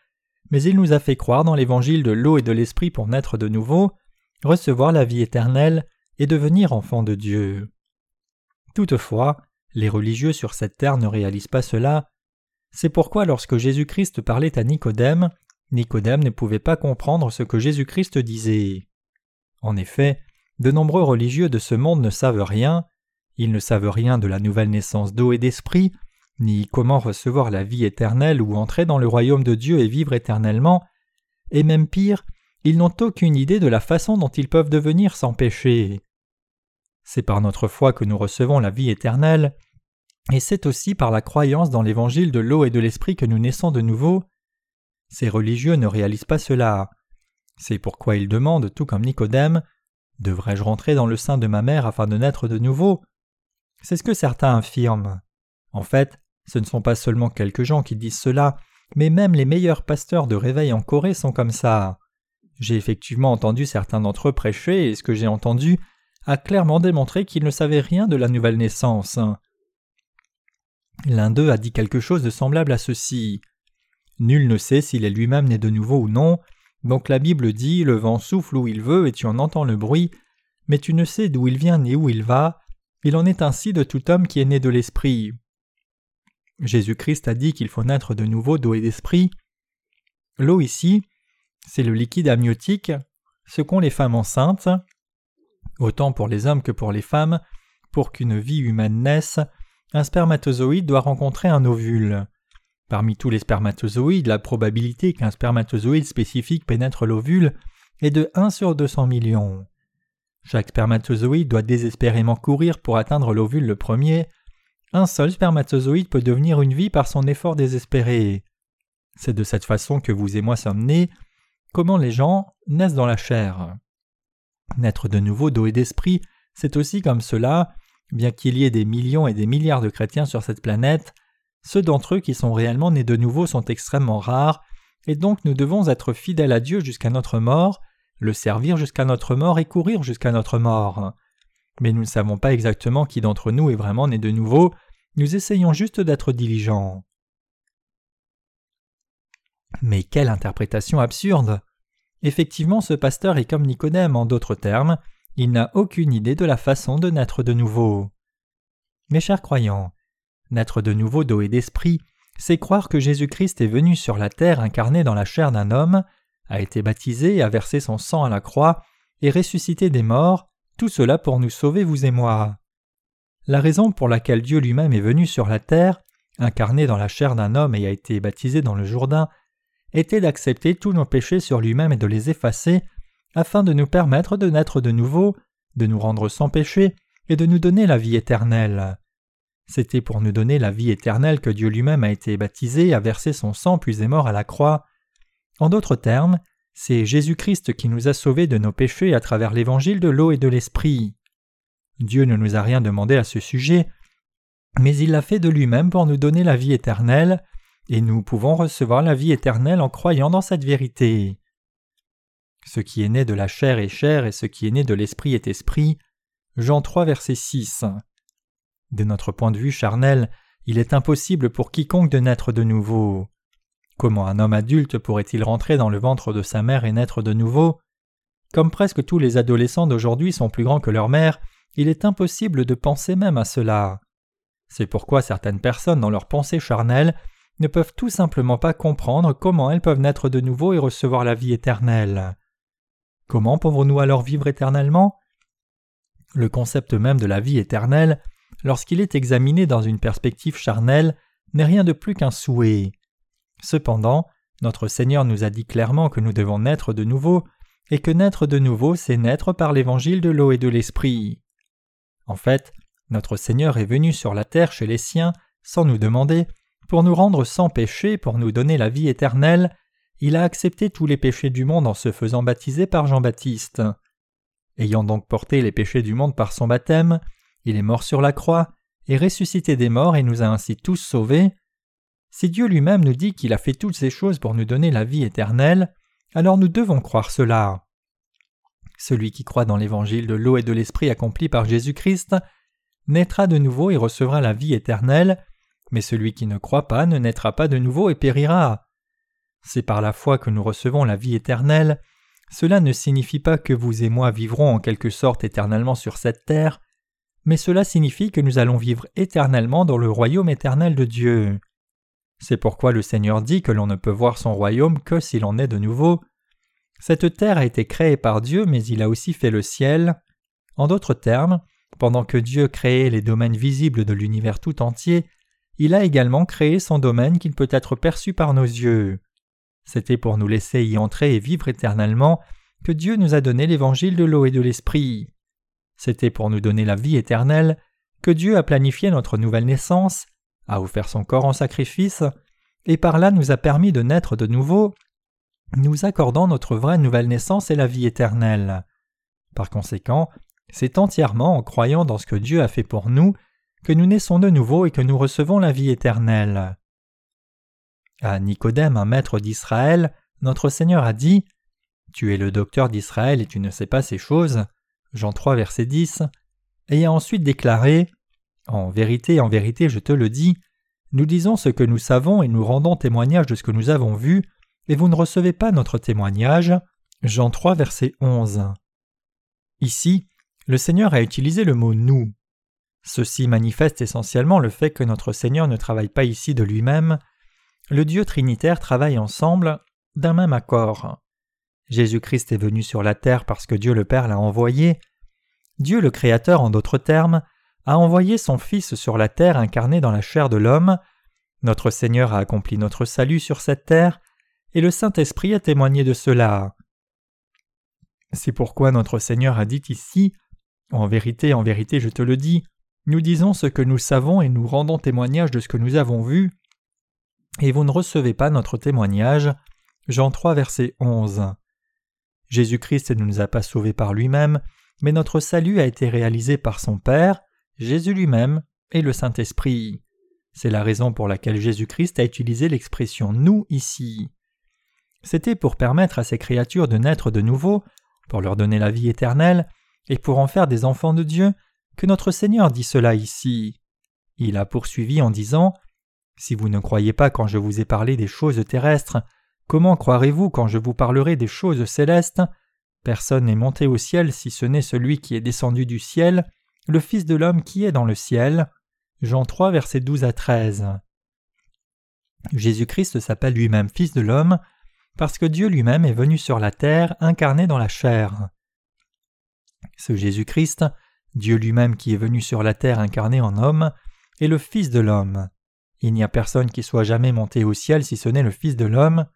mais il nous a fait croire dans l'évangile de l'eau et de l'esprit pour naître de nouveau, recevoir la vie éternelle et devenir enfant de Dieu. Toutefois, les religieux sur cette terre ne réalisent pas cela. C'est pourquoi lorsque Jésus-Christ parlait à Nicodème, Nicodème ne pouvait pas comprendre ce que Jésus-Christ disait. En effet, de nombreux religieux de ce monde ne savent rien, ils ne savent rien de la nouvelle naissance d'eau et d'esprit, ni comment recevoir la vie éternelle ou entrer dans le royaume de Dieu et vivre éternellement, et même pire, ils n'ont aucune idée de la façon dont ils peuvent devenir sans péché. C'est par notre foi que nous recevons la vie éternelle, et c'est aussi par la croyance dans l'évangile de l'eau et de l'esprit que nous naissons de nouveau. Ces religieux ne réalisent pas cela. C'est pourquoi ils demandent, tout comme Nicodème, Devrais-je rentrer dans le sein de ma mère afin de naître de nouveau? C'est ce que certains affirment. En fait, ce ne sont pas seulement quelques gens qui disent cela, mais même les meilleurs pasteurs de réveil en Corée sont comme ça. J'ai effectivement entendu certains d'entre eux prêcher, et ce que j'ai entendu a clairement démontré qu'ils ne savaient rien de la nouvelle naissance. L'un d'eux a dit quelque chose de semblable à ceci. Nul ne sait s'il est lui-même né de nouveau ou non, donc la Bible dit Le vent souffle où il veut et tu en entends le bruit, mais tu ne sais d'où il vient ni où il va, il en est ainsi de tout homme qui est né de l'Esprit. Jésus-Christ a dit qu'il faut naître de nouveau d'eau et d'esprit. L'eau ici, c'est le liquide amniotique, ce qu'ont les femmes enceintes. Autant pour les hommes que pour les femmes, pour qu'une vie humaine naisse, un spermatozoïde doit rencontrer un ovule. Parmi tous les spermatozoïdes, la probabilité qu'un spermatozoïde spécifique pénètre l'ovule est de 1 sur 200 millions. Chaque spermatozoïde doit désespérément courir pour atteindre l'ovule le premier. Un seul spermatozoïde peut devenir une vie par son effort désespéré. C'est de cette façon que vous et moi sommes nés. Comment les gens naissent dans la chair? Naître de nouveau d'eau et d'esprit, c'est aussi comme cela, bien qu'il y ait des millions et des milliards de chrétiens sur cette planète, ceux d'entre eux qui sont réellement nés de nouveau sont extrêmement rares, et donc nous devons être fidèles à Dieu jusqu'à notre mort, le servir jusqu'à notre mort et courir jusqu'à notre mort. Mais nous ne savons pas exactement qui d'entre nous est vraiment né de nouveau, nous essayons juste d'être diligents. Mais quelle interprétation absurde Effectivement, ce pasteur est comme Nicodème, en d'autres termes, il n'a aucune idée de la façon de naître de nouveau. Mes chers croyants, naître de nouveau d'eau et d'esprit, c'est croire que Jésus-Christ est venu sur la terre incarné dans la chair d'un homme, a été baptisé, a versé son sang à la croix, et ressuscité des morts, tout cela pour nous sauver, vous et moi. La raison pour laquelle Dieu lui-même est venu sur la terre, incarné dans la chair d'un homme et a été baptisé dans le Jourdain, était d'accepter tous nos péchés sur lui-même et de les effacer, afin de nous permettre de naître de nouveau, de nous rendre sans péché et de nous donner la vie éternelle. C'était pour nous donner la vie éternelle que Dieu lui-même a été baptisé, a versé son sang puis est mort à la croix. En d'autres termes, c'est Jésus-Christ qui nous a sauvés de nos péchés à travers l'évangile de l'eau et de l'esprit. Dieu ne nous a rien demandé à ce sujet, mais il l'a fait de lui-même pour nous donner la vie éternelle, et nous pouvons recevoir la vie éternelle en croyant dans cette vérité. Ce qui est né de la chair est chair et ce qui est né de l'esprit est esprit. Jean 3 verset 6. De notre point de vue charnel, il est impossible pour quiconque de naître de nouveau. Comment un homme adulte pourrait-il rentrer dans le ventre de sa mère et naître de nouveau? Comme presque tous les adolescents d'aujourd'hui sont plus grands que leur mère, il est impossible de penser même à cela. C'est pourquoi certaines personnes dans leur pensée charnelle ne peuvent tout simplement pas comprendre comment elles peuvent naître de nouveau et recevoir la vie éternelle. Comment pouvons-nous alors vivre éternellement? Le concept même de la vie éternelle, lorsqu'il est examiné dans une perspective charnelle, n'est rien de plus qu'un souhait. Cependant, notre Seigneur nous a dit clairement que nous devons naître de nouveau, et que naître de nouveau, c'est naître par l'évangile de l'eau et de l'esprit. En fait, notre Seigneur est venu sur la terre chez les siens, sans nous demander, pour nous rendre sans péché, pour nous donner la vie éternelle, il a accepté tous les péchés du monde en se faisant baptiser par Jean-Baptiste. Ayant donc porté les péchés du monde par son baptême, il est mort sur la croix, et ressuscité des morts et nous a ainsi tous sauvés. Si Dieu lui-même nous dit qu'il a fait toutes ces choses pour nous donner la vie éternelle, alors nous devons croire cela. Celui qui croit dans l'évangile de l'eau et de l'esprit accompli par Jésus-Christ naîtra de nouveau et recevra la vie éternelle, mais celui qui ne croit pas ne naîtra pas de nouveau et périra. C'est par la foi que nous recevons la vie éternelle. Cela ne signifie pas que vous et moi vivrons en quelque sorte éternellement sur cette terre, mais cela signifie que nous allons vivre éternellement dans le royaume éternel de Dieu. C'est pourquoi le Seigneur dit que l'on ne peut voir son royaume que s'il en est de nouveau. Cette terre a été créée par Dieu, mais il a aussi fait le ciel. En d'autres termes, pendant que Dieu créait les domaines visibles de l'univers tout entier, il a également créé son domaine qui ne peut être perçu par nos yeux. C'était pour nous laisser y entrer et vivre éternellement que Dieu nous a donné l'évangile de l'eau et de l'esprit. C'était pour nous donner la vie éternelle que Dieu a planifié notre nouvelle naissance, a offert son corps en sacrifice, et par là nous a permis de naître de nouveau, nous accordant notre vraie nouvelle naissance et la vie éternelle. Par conséquent, c'est entièrement en croyant dans ce que Dieu a fait pour nous que nous naissons de nouveau et que nous recevons la vie éternelle. À Nicodème, un maître d'Israël, notre Seigneur a dit Tu es le docteur d'Israël et tu ne sais pas ces choses. Jean 3, verset 10. Et a ensuite déclaré En vérité, en vérité, je te le dis, nous disons ce que nous savons et nous rendons témoignage de ce que nous avons vu, et vous ne recevez pas notre témoignage. Jean 3, verset 11. Ici, le Seigneur a utilisé le mot nous. Ceci manifeste essentiellement le fait que notre Seigneur ne travaille pas ici de lui-même. Le Dieu Trinitaire travaille ensemble d'un même accord. Jésus-Christ est venu sur la terre parce que Dieu le Père l'a envoyé. Dieu le Créateur, en d'autres termes, a envoyé son Fils sur la terre incarné dans la chair de l'homme. Notre Seigneur a accompli notre salut sur cette terre, et le Saint-Esprit a témoigné de cela. C'est pourquoi notre Seigneur a dit ici En vérité, en vérité, je te le dis, nous disons ce que nous savons et nous rendons témoignage de ce que nous avons vu, et vous ne recevez pas notre témoignage. Jean 3, verset 11. Jésus-Christ ne nous a pas sauvés par lui-même, mais notre salut a été réalisé par son Père, Jésus lui-même et le Saint-Esprit. C'est la raison pour laquelle Jésus-Christ a utilisé l'expression nous ici. C'était pour permettre à ces créatures de naître de nouveau, pour leur donner la vie éternelle, et pour en faire des enfants de Dieu, que notre Seigneur dit cela ici. Il a poursuivi en disant Si vous ne croyez pas quand je vous ai parlé des choses terrestres, comment croirez-vous quand je vous parlerai des choses célestes? Personne n'est monté au ciel si ce n'est celui qui est descendu du ciel, le Fils de l'homme qui est dans le ciel. Jean 3, versets 12 à 13. Jésus-Christ s'appelle lui-même Fils de l'homme parce que Dieu lui-même est venu sur la terre incarné dans la chair. Ce Jésus-Christ Dieu lui-même qui est venu sur la terre incarné en homme est le Fils de l'homme. Il n'y a personne qui soit jamais monté au ciel si ce n'est le Fils de l'homme.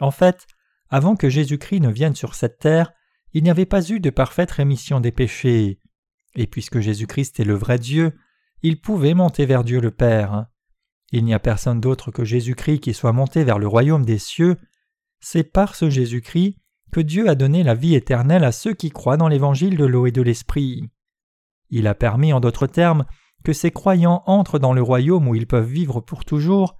En fait, avant que Jésus-Christ ne vienne sur cette terre, il n'y avait pas eu de parfaite rémission des péchés. Et puisque Jésus-Christ est le vrai Dieu, il pouvait monter vers Dieu le Père. Il n'y a personne d'autre que Jésus-Christ qui soit monté vers le royaume des cieux. C'est par ce Jésus-Christ que Dieu a donné la vie éternelle à ceux qui croient dans l'évangile de l'eau et de l'esprit. Il a permis, en d'autres termes, que ces croyants entrent dans le royaume où ils peuvent vivre pour toujours.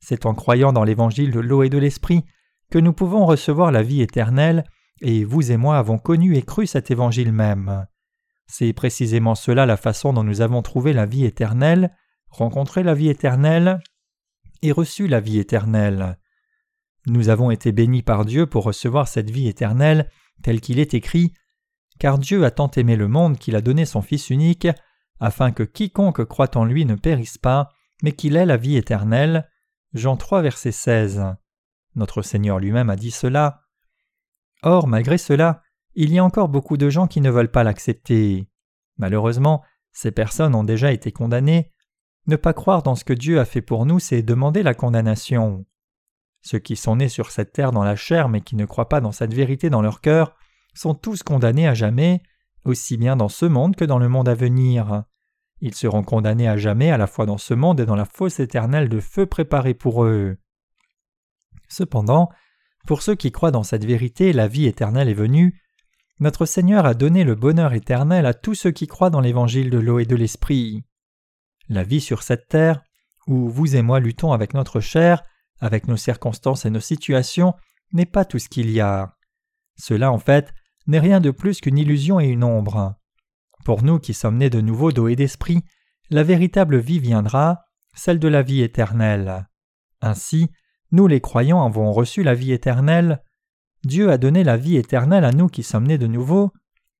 C'est en croyant dans l'évangile de l'eau et de l'esprit que nous pouvons recevoir la vie éternelle et vous et moi avons connu et cru cet évangile même. C'est précisément cela la façon dont nous avons trouvé la vie éternelle, rencontré la vie éternelle et reçu la vie éternelle. Nous avons été bénis par Dieu pour recevoir cette vie éternelle, tel qu'il est écrit Car Dieu a tant aimé le monde qu'il a donné son Fils unique, afin que quiconque croit en lui ne périsse pas, mais qu'il ait la vie éternelle. Jean 3, verset 16. Notre Seigneur lui-même a dit cela. Or, malgré cela, il y a encore beaucoup de gens qui ne veulent pas l'accepter. Malheureusement, ces personnes ont déjà été condamnées. Ne pas croire dans ce que Dieu a fait pour nous, c'est demander la condamnation. Ceux qui sont nés sur cette terre dans la chair mais qui ne croient pas dans cette vérité dans leur cœur sont tous condamnés à jamais, aussi bien dans ce monde que dans le monde à venir. Ils seront condamnés à jamais à la fois dans ce monde et dans la fosse éternelle de feu préparée pour eux. Cependant, pour ceux qui croient dans cette vérité, la vie éternelle est venue. Notre Seigneur a donné le bonheur éternel à tous ceux qui croient dans l'évangile de l'eau et de l'esprit. La vie sur cette terre, où vous et moi luttons avec notre chair, avec nos circonstances et nos situations, n'est pas tout ce qu'il y a. Cela, en fait, n'est rien de plus qu'une illusion et une ombre. Pour nous qui sommes nés de nouveau d'eau et d'esprit, la véritable vie viendra, celle de la vie éternelle. Ainsi, nous les croyants avons reçu la vie éternelle. Dieu a donné la vie éternelle à nous qui sommes nés de nouveau.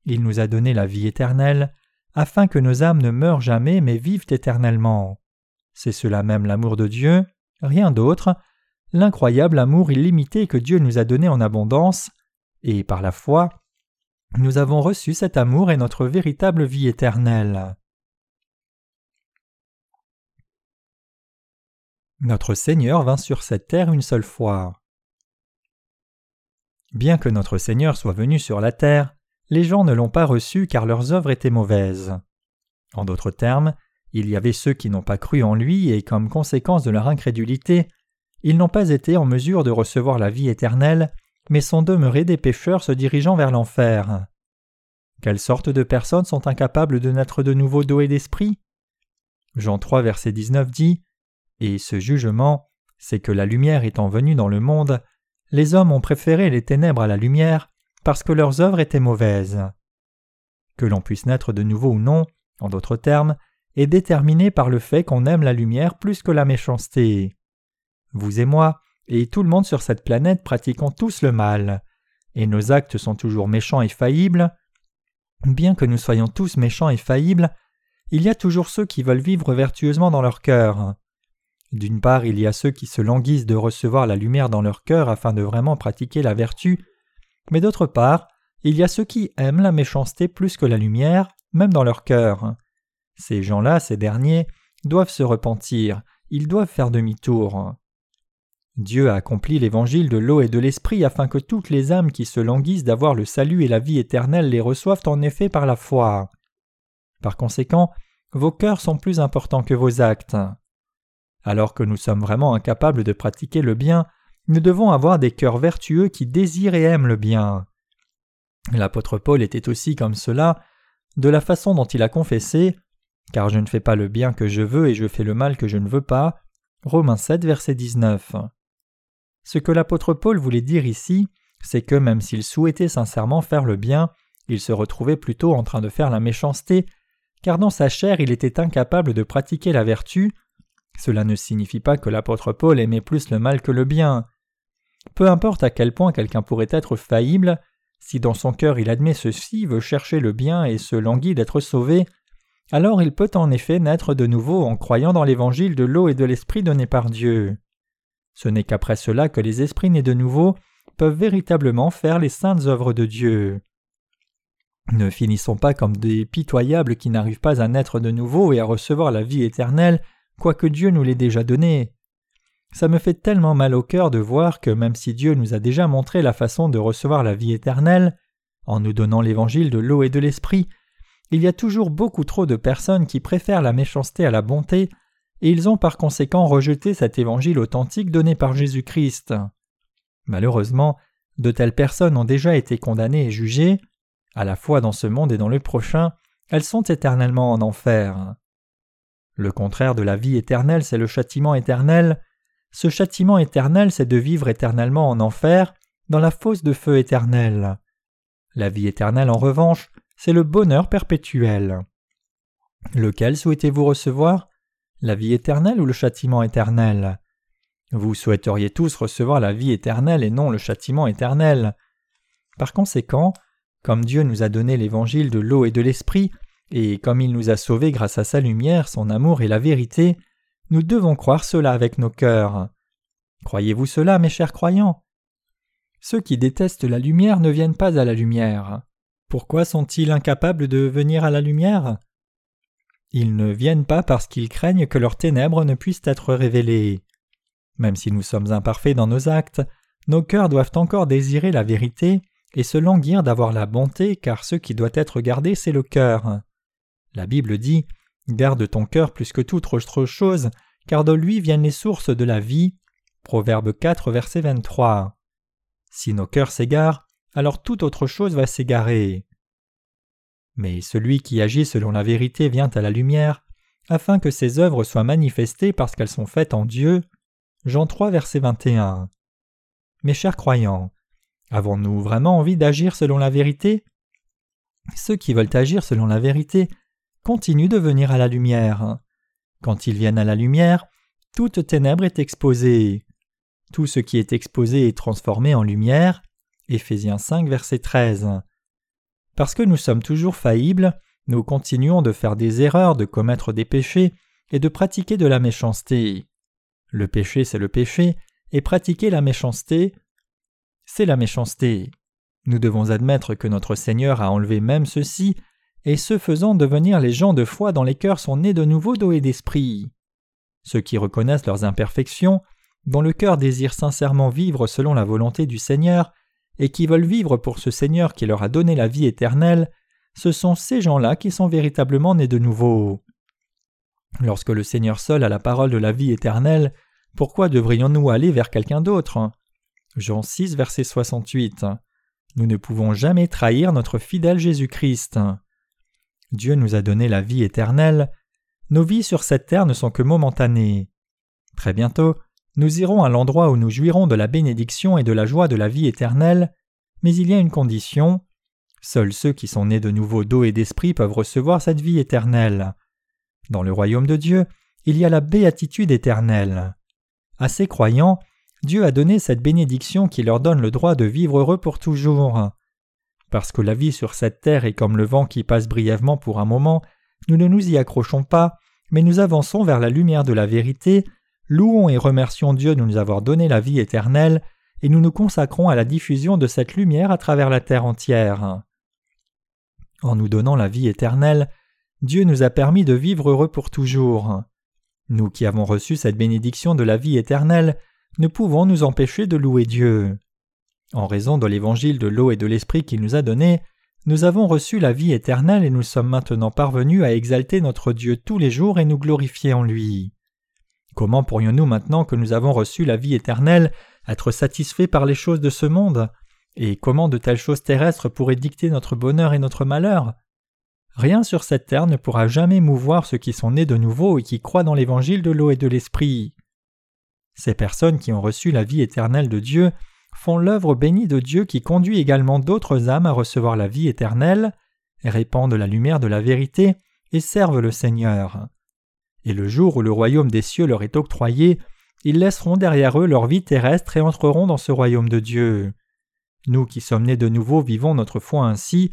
Il nous a donné la vie éternelle, afin que nos âmes ne meurent jamais mais vivent éternellement. C'est cela même l'amour de Dieu, rien d'autre, l'incroyable amour illimité que Dieu nous a donné en abondance, et par la foi, nous avons reçu cet amour et notre véritable vie éternelle. Notre Seigneur vint sur cette terre une seule fois. Bien que notre Seigneur soit venu sur la terre, les gens ne l'ont pas reçu car leurs œuvres étaient mauvaises. En d'autres termes, il y avait ceux qui n'ont pas cru en lui et comme conséquence de leur incrédulité, ils n'ont pas été en mesure de recevoir la vie éternelle, mais sont demeurés des pécheurs se dirigeant vers l'enfer. Quelles sortes de personnes sont incapables de naître de nouveau d'eau et d'esprit? Jean 3 verset 19 dit et ce jugement, c'est que la lumière étant venue dans le monde, les hommes ont préféré les ténèbres à la lumière parce que leurs œuvres étaient mauvaises. Que l'on puisse naître de nouveau ou non, en d'autres termes, est déterminé par le fait qu'on aime la lumière plus que la méchanceté. Vous et moi, et tout le monde sur cette planète pratiquons tous le mal, et nos actes sont toujours méchants et faillibles. Bien que nous soyons tous méchants et faillibles, il y a toujours ceux qui veulent vivre vertueusement dans leur cœur. D'une part, il y a ceux qui se languissent de recevoir la lumière dans leur cœur afin de vraiment pratiquer la vertu, mais d'autre part, il y a ceux qui aiment la méchanceté plus que la lumière, même dans leur cœur. Ces gens-là, ces derniers, doivent se repentir, ils doivent faire demi-tour. Dieu a accompli l'évangile de l'eau et de l'esprit afin que toutes les âmes qui se languissent d'avoir le salut et la vie éternelle les reçoivent en effet par la foi. Par conséquent, vos cœurs sont plus importants que vos actes. Alors que nous sommes vraiment incapables de pratiquer le bien, nous devons avoir des cœurs vertueux qui désirent et aiment le bien. L'apôtre Paul était aussi comme cela, de la façon dont il a confessé Car je ne fais pas le bien que je veux et je fais le mal que je ne veux pas. Romains 7, verset 19. Ce que l'apôtre Paul voulait dire ici, c'est que même s'il souhaitait sincèrement faire le bien, il se retrouvait plutôt en train de faire la méchanceté, car dans sa chair il était incapable de pratiquer la vertu, cela ne signifie pas que l'apôtre Paul aimait plus le mal que le bien. Peu importe à quel point quelqu'un pourrait être faillible, si dans son cœur il admet ceci, veut chercher le bien et se languit d'être sauvé, alors il peut en effet naître de nouveau en croyant dans l'évangile de l'eau et de l'esprit donné par Dieu. Ce n'est qu'après cela que les esprits nés de nouveau peuvent véritablement faire les saintes œuvres de Dieu. Ne finissons pas comme des pitoyables qui n'arrivent pas à naître de nouveau et à recevoir la vie éternelle quoique Dieu nous l'ait déjà donné. Ça me fait tellement mal au cœur de voir que même si Dieu nous a déjà montré la façon de recevoir la vie éternelle, en nous donnant l'évangile de l'eau et de l'esprit, il y a toujours beaucoup trop de personnes qui préfèrent la méchanceté à la bonté, et ils ont par conséquent rejeté cet évangile authentique donné par Jésus-Christ. Malheureusement, de telles personnes ont déjà été condamnées et jugées, à la fois dans ce monde et dans le prochain, elles sont éternellement en enfer. Le contraire de la vie éternelle, c'est le châtiment éternel. Ce châtiment éternel, c'est de vivre éternellement en enfer, dans la fosse de feu éternel. La vie éternelle, en revanche, c'est le bonheur perpétuel. Lequel souhaitez-vous recevoir? La vie éternelle ou le châtiment éternel? Vous souhaiteriez tous recevoir la vie éternelle et non le châtiment éternel. Par conséquent, comme Dieu nous a donné l'évangile de l'eau et de l'esprit, et comme il nous a sauvés grâce à sa lumière, son amour et la vérité, nous devons croire cela avec nos cœurs. Croyez-vous cela, mes chers croyants? Ceux qui détestent la lumière ne viennent pas à la lumière. Pourquoi sont-ils incapables de venir à la lumière? Ils ne viennent pas parce qu'ils craignent que leurs ténèbres ne puissent être révélées. Même si nous sommes imparfaits dans nos actes, nos cœurs doivent encore désirer la vérité et se languir d'avoir la bonté, car ce qui doit être gardé, c'est le cœur. La Bible dit Garde ton cœur plus que toute autre chose, car de lui viennent les sources de la vie. Proverbe 4, verset 23. Si nos cœurs s'égarent, alors toute autre chose va s'égarer. Mais celui qui agit selon la vérité vient à la lumière, afin que ses œuvres soient manifestées parce qu'elles sont faites en Dieu. Jean 3, verset 21. Mes chers croyants, avons-nous vraiment envie d'agir selon la vérité? Ceux qui veulent agir selon la vérité continuent de venir à la lumière. Quand ils viennent à la lumière, toute ténèbre est exposée. Tout ce qui est exposé est transformé en lumière. Éphésiens 5, verset 13. Parce que nous sommes toujours faillibles, nous continuons de faire des erreurs, de commettre des péchés et de pratiquer de la méchanceté. Le péché, c'est le péché, et pratiquer la méchanceté, c'est la méchanceté. Nous devons admettre que notre Seigneur a enlevé même ceci, et ce faisant devenir les gens de foi dont les cœurs sont nés de nouveau d'eau et d'esprit. Ceux qui reconnaissent leurs imperfections, dont le cœur désire sincèrement vivre selon la volonté du Seigneur, et qui veulent vivre pour ce Seigneur qui leur a donné la vie éternelle, ce sont ces gens-là qui sont véritablement nés de nouveau. Lorsque le Seigneur seul a la parole de la vie éternelle, pourquoi devrions-nous aller vers quelqu'un d'autre? Jean 6, verset 68. Nous ne pouvons jamais trahir notre fidèle Jésus-Christ. Dieu nous a donné la vie éternelle. Nos vies sur cette terre ne sont que momentanées. Très bientôt, nous irons à l'endroit où nous jouirons de la bénédiction et de la joie de la vie éternelle, mais il y a une condition. Seuls ceux qui sont nés de nouveau d'eau et d'esprit peuvent recevoir cette vie éternelle. Dans le royaume de Dieu, il y a la béatitude éternelle. À ces croyants, Dieu a donné cette bénédiction qui leur donne le droit de vivre heureux pour toujours. Parce que la vie sur cette terre est comme le vent qui passe brièvement pour un moment, nous ne nous y accrochons pas, mais nous avançons vers la lumière de la vérité, louons et remercions Dieu de nous avoir donné la vie éternelle, et nous nous consacrons à la diffusion de cette lumière à travers la terre entière. En nous donnant la vie éternelle, Dieu nous a permis de vivre heureux pour toujours. Nous qui avons reçu cette bénédiction de la vie éternelle, ne pouvons nous empêcher de louer Dieu. En raison de l'évangile de l'eau et de l'esprit qu'il nous a donné, nous avons reçu la vie éternelle et nous sommes maintenant parvenus à exalter notre Dieu tous les jours et nous glorifier en lui. Comment pourrions-nous maintenant que nous avons reçu la vie éternelle être satisfaits par les choses de ce monde? Et comment de telles choses terrestres pourraient dicter notre bonheur et notre malheur? Rien sur cette terre ne pourra jamais mouvoir ceux qui sont nés de nouveau et qui croient dans l'évangile de l'eau et de l'esprit. Ces personnes qui ont reçu la vie éternelle de Dieu font l'œuvre bénie de Dieu qui conduit également d'autres âmes à recevoir la vie éternelle, répandent la lumière de la vérité et servent le Seigneur. Et le jour où le royaume des cieux leur est octroyé, ils laisseront derrière eux leur vie terrestre et entreront dans ce royaume de Dieu. Nous qui sommes nés de nouveau vivons notre foi ainsi,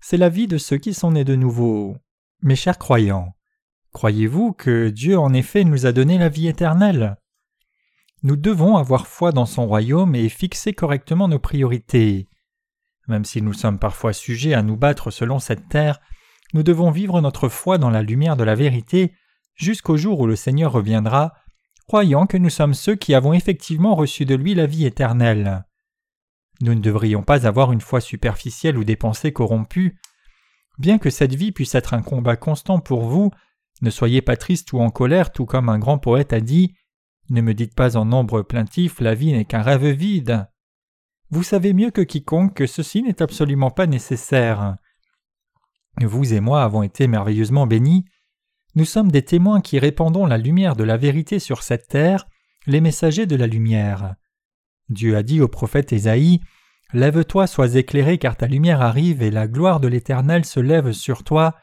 c'est la vie de ceux qui sont nés de nouveau. Mes chers croyants, croyez-vous que Dieu en effet nous a donné la vie éternelle? Nous devons avoir foi dans son royaume et fixer correctement nos priorités. Même si nous sommes parfois sujets à nous battre selon cette terre, nous devons vivre notre foi dans la lumière de la vérité jusqu'au jour où le Seigneur reviendra, croyant que nous sommes ceux qui avons effectivement reçu de lui la vie éternelle. Nous ne devrions pas avoir une foi superficielle ou des pensées corrompues. Bien que cette vie puisse être un combat constant pour vous, ne soyez pas triste ou en colère, tout comme un grand poète a dit ne me dites pas en nombre plaintif la vie n'est qu'un rêve vide. Vous savez mieux que quiconque que ceci n'est absolument pas nécessaire. Vous et moi avons été merveilleusement bénis. Nous sommes des témoins qui répandons la lumière de la vérité sur cette terre, les messagers de la lumière. Dieu a dit au prophète Ésaïe Lève-toi, sois éclairé, car ta lumière arrive et la gloire de l'Éternel se lève sur toi.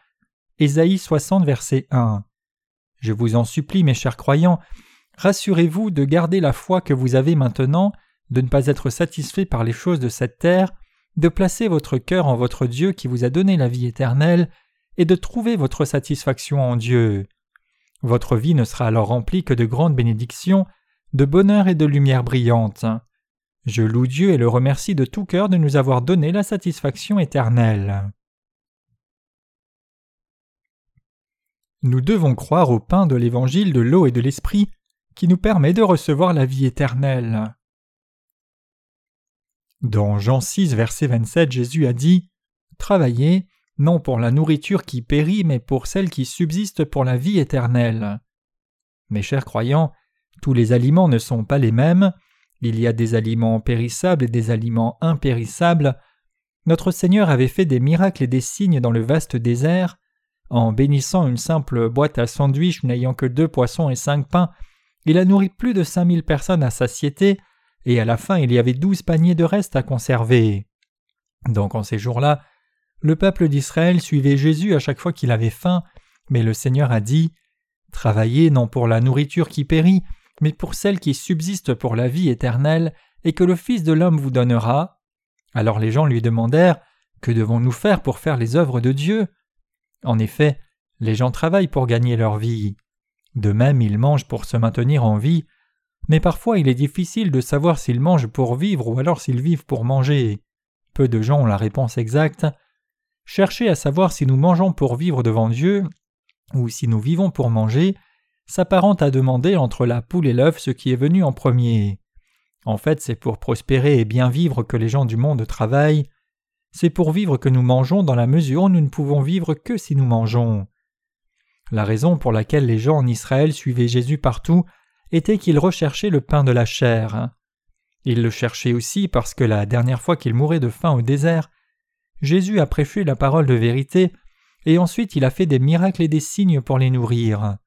Ésaïe 60, verset 1. Je vous en supplie, mes chers croyants, rassurez-vous de garder la foi que vous avez maintenant, de ne pas être satisfait par les choses de cette terre, de placer votre cœur en votre Dieu qui vous a donné la vie éternelle, et de trouver votre satisfaction en Dieu. Votre vie ne sera alors remplie que de grandes bénédictions, de bonheur et de lumière brillante. Je loue Dieu et le remercie de tout cœur de nous avoir donné la satisfaction éternelle. Nous devons croire au pain de l'évangile de l'eau et de l'esprit qui nous permet de recevoir la vie éternelle. Dans Jean 6, verset 27, Jésus a dit Travaillez, non pour la nourriture qui périt, mais pour celle qui subsiste pour la vie éternelle. Mes chers croyants, tous les aliments ne sont pas les mêmes, il y a des aliments périssables et des aliments impérissables. Notre Seigneur avait fait des miracles et des signes dans le vaste désert, en bénissant une simple boîte à sandwich n'ayant que deux poissons et cinq pains, il a nourri plus de cinq mille personnes à satiété, et à la fin il y avait douze paniers de reste à conserver. Donc en ces jours-là, le peuple d'Israël suivait Jésus à chaque fois qu'il avait faim, mais le Seigneur a dit Travaillez non pour la nourriture qui périt, mais pour celle qui subsiste pour la vie éternelle, et que le Fils de l'homme vous donnera. Alors les gens lui demandèrent Que devons-nous faire pour faire les œuvres de Dieu? En effet, les gens travaillent pour gagner leur vie. De même, ils mangent pour se maintenir en vie, mais parfois il est difficile de savoir s'ils mangent pour vivre ou alors s'ils vivent pour manger. Peu de gens ont la réponse exacte. Chercher à savoir si nous mangeons pour vivre devant Dieu ou si nous vivons pour manger s'apparente à demander entre la poule et l'œuf ce qui est venu en premier. En fait, c'est pour prospérer et bien vivre que les gens du monde travaillent. C'est pour vivre que nous mangeons dans la mesure où nous ne pouvons vivre que si nous mangeons. La raison pour laquelle les gens en Israël suivaient Jésus partout était qu'ils recherchaient le pain de la chair. Ils le cherchaient aussi parce que la dernière fois qu'ils mouraient de faim au désert, Jésus a prêché la parole de vérité, et ensuite il a fait des miracles et des signes pour les nourrir.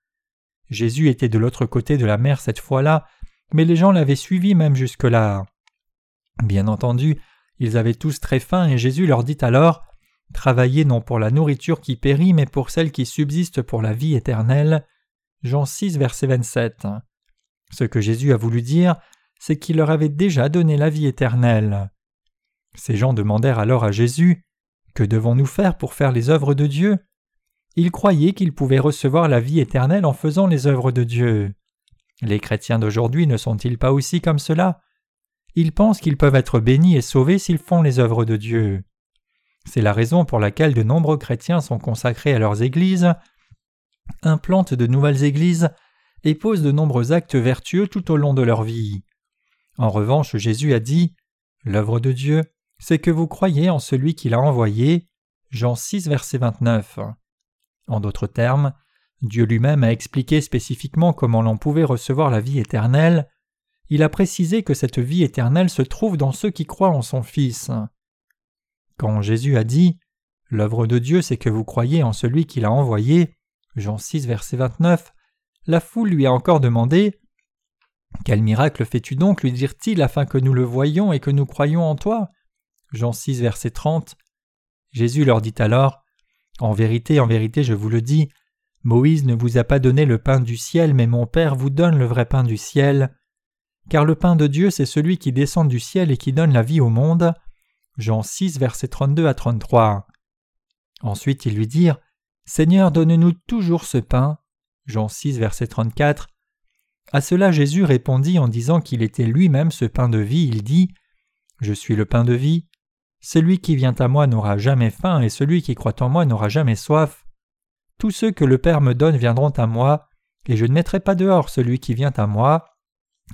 Jésus était de l'autre côté de la mer cette fois-là, mais les gens l'avaient suivi même jusque-là. Bien entendu, ils avaient tous très faim et Jésus leur dit alors Travaillez non pour la nourriture qui périt, mais pour celle qui subsiste pour la vie éternelle. Jean 6, verset 27. Ce que Jésus a voulu dire, c'est qu'il leur avait déjà donné la vie éternelle. Ces gens demandèrent alors à Jésus que devons-nous faire pour faire les œuvres de Dieu? Ils croyaient qu'ils pouvaient recevoir la vie éternelle en faisant les œuvres de Dieu. Les chrétiens d'aujourd'hui ne sont-ils pas aussi comme cela? Ils pensent qu'ils peuvent être bénis et sauvés s'ils font les œuvres de Dieu. C'est la raison pour laquelle de nombreux chrétiens sont consacrés à leurs églises, implantent de nouvelles églises et posent de nombreux actes vertueux tout au long de leur vie. En revanche, Jésus a dit L'œuvre de Dieu, c'est que vous croyez en celui qui l'a envoyé. Jean 6, verset 29. En d'autres termes, Dieu lui-même a expliqué spécifiquement comment l'on pouvait recevoir la vie éternelle. Il a précisé que cette vie éternelle se trouve dans ceux qui croient en son Fils. Quand Jésus a dit L'œuvre de Dieu, c'est que vous croyez en celui qui l'a envoyé, Jean 6, verset 29, la foule lui a encore demandé Quel miracle fais-tu donc, lui dirent-ils, afin que nous le voyions et que nous croyions en toi? Jean 6, verset 30. Jésus leur dit alors En vérité, en vérité, je vous le dis, Moïse ne vous a pas donné le pain du ciel, mais mon Père vous donne le vrai pain du ciel. Car le pain de Dieu, c'est celui qui descend du ciel et qui donne la vie au monde. Jean 6, verset 32 à 33. Ensuite, ils lui dirent Seigneur, donne-nous toujours ce pain. Jean 6, verset 34. À cela Jésus répondit en disant qu'il était lui-même ce pain de vie, il dit Je suis le pain de vie. Celui qui vient à moi n'aura jamais faim, et celui qui croit en moi n'aura jamais soif. Tous ceux que le Père me donne viendront à moi, et je ne mettrai pas dehors celui qui vient à moi.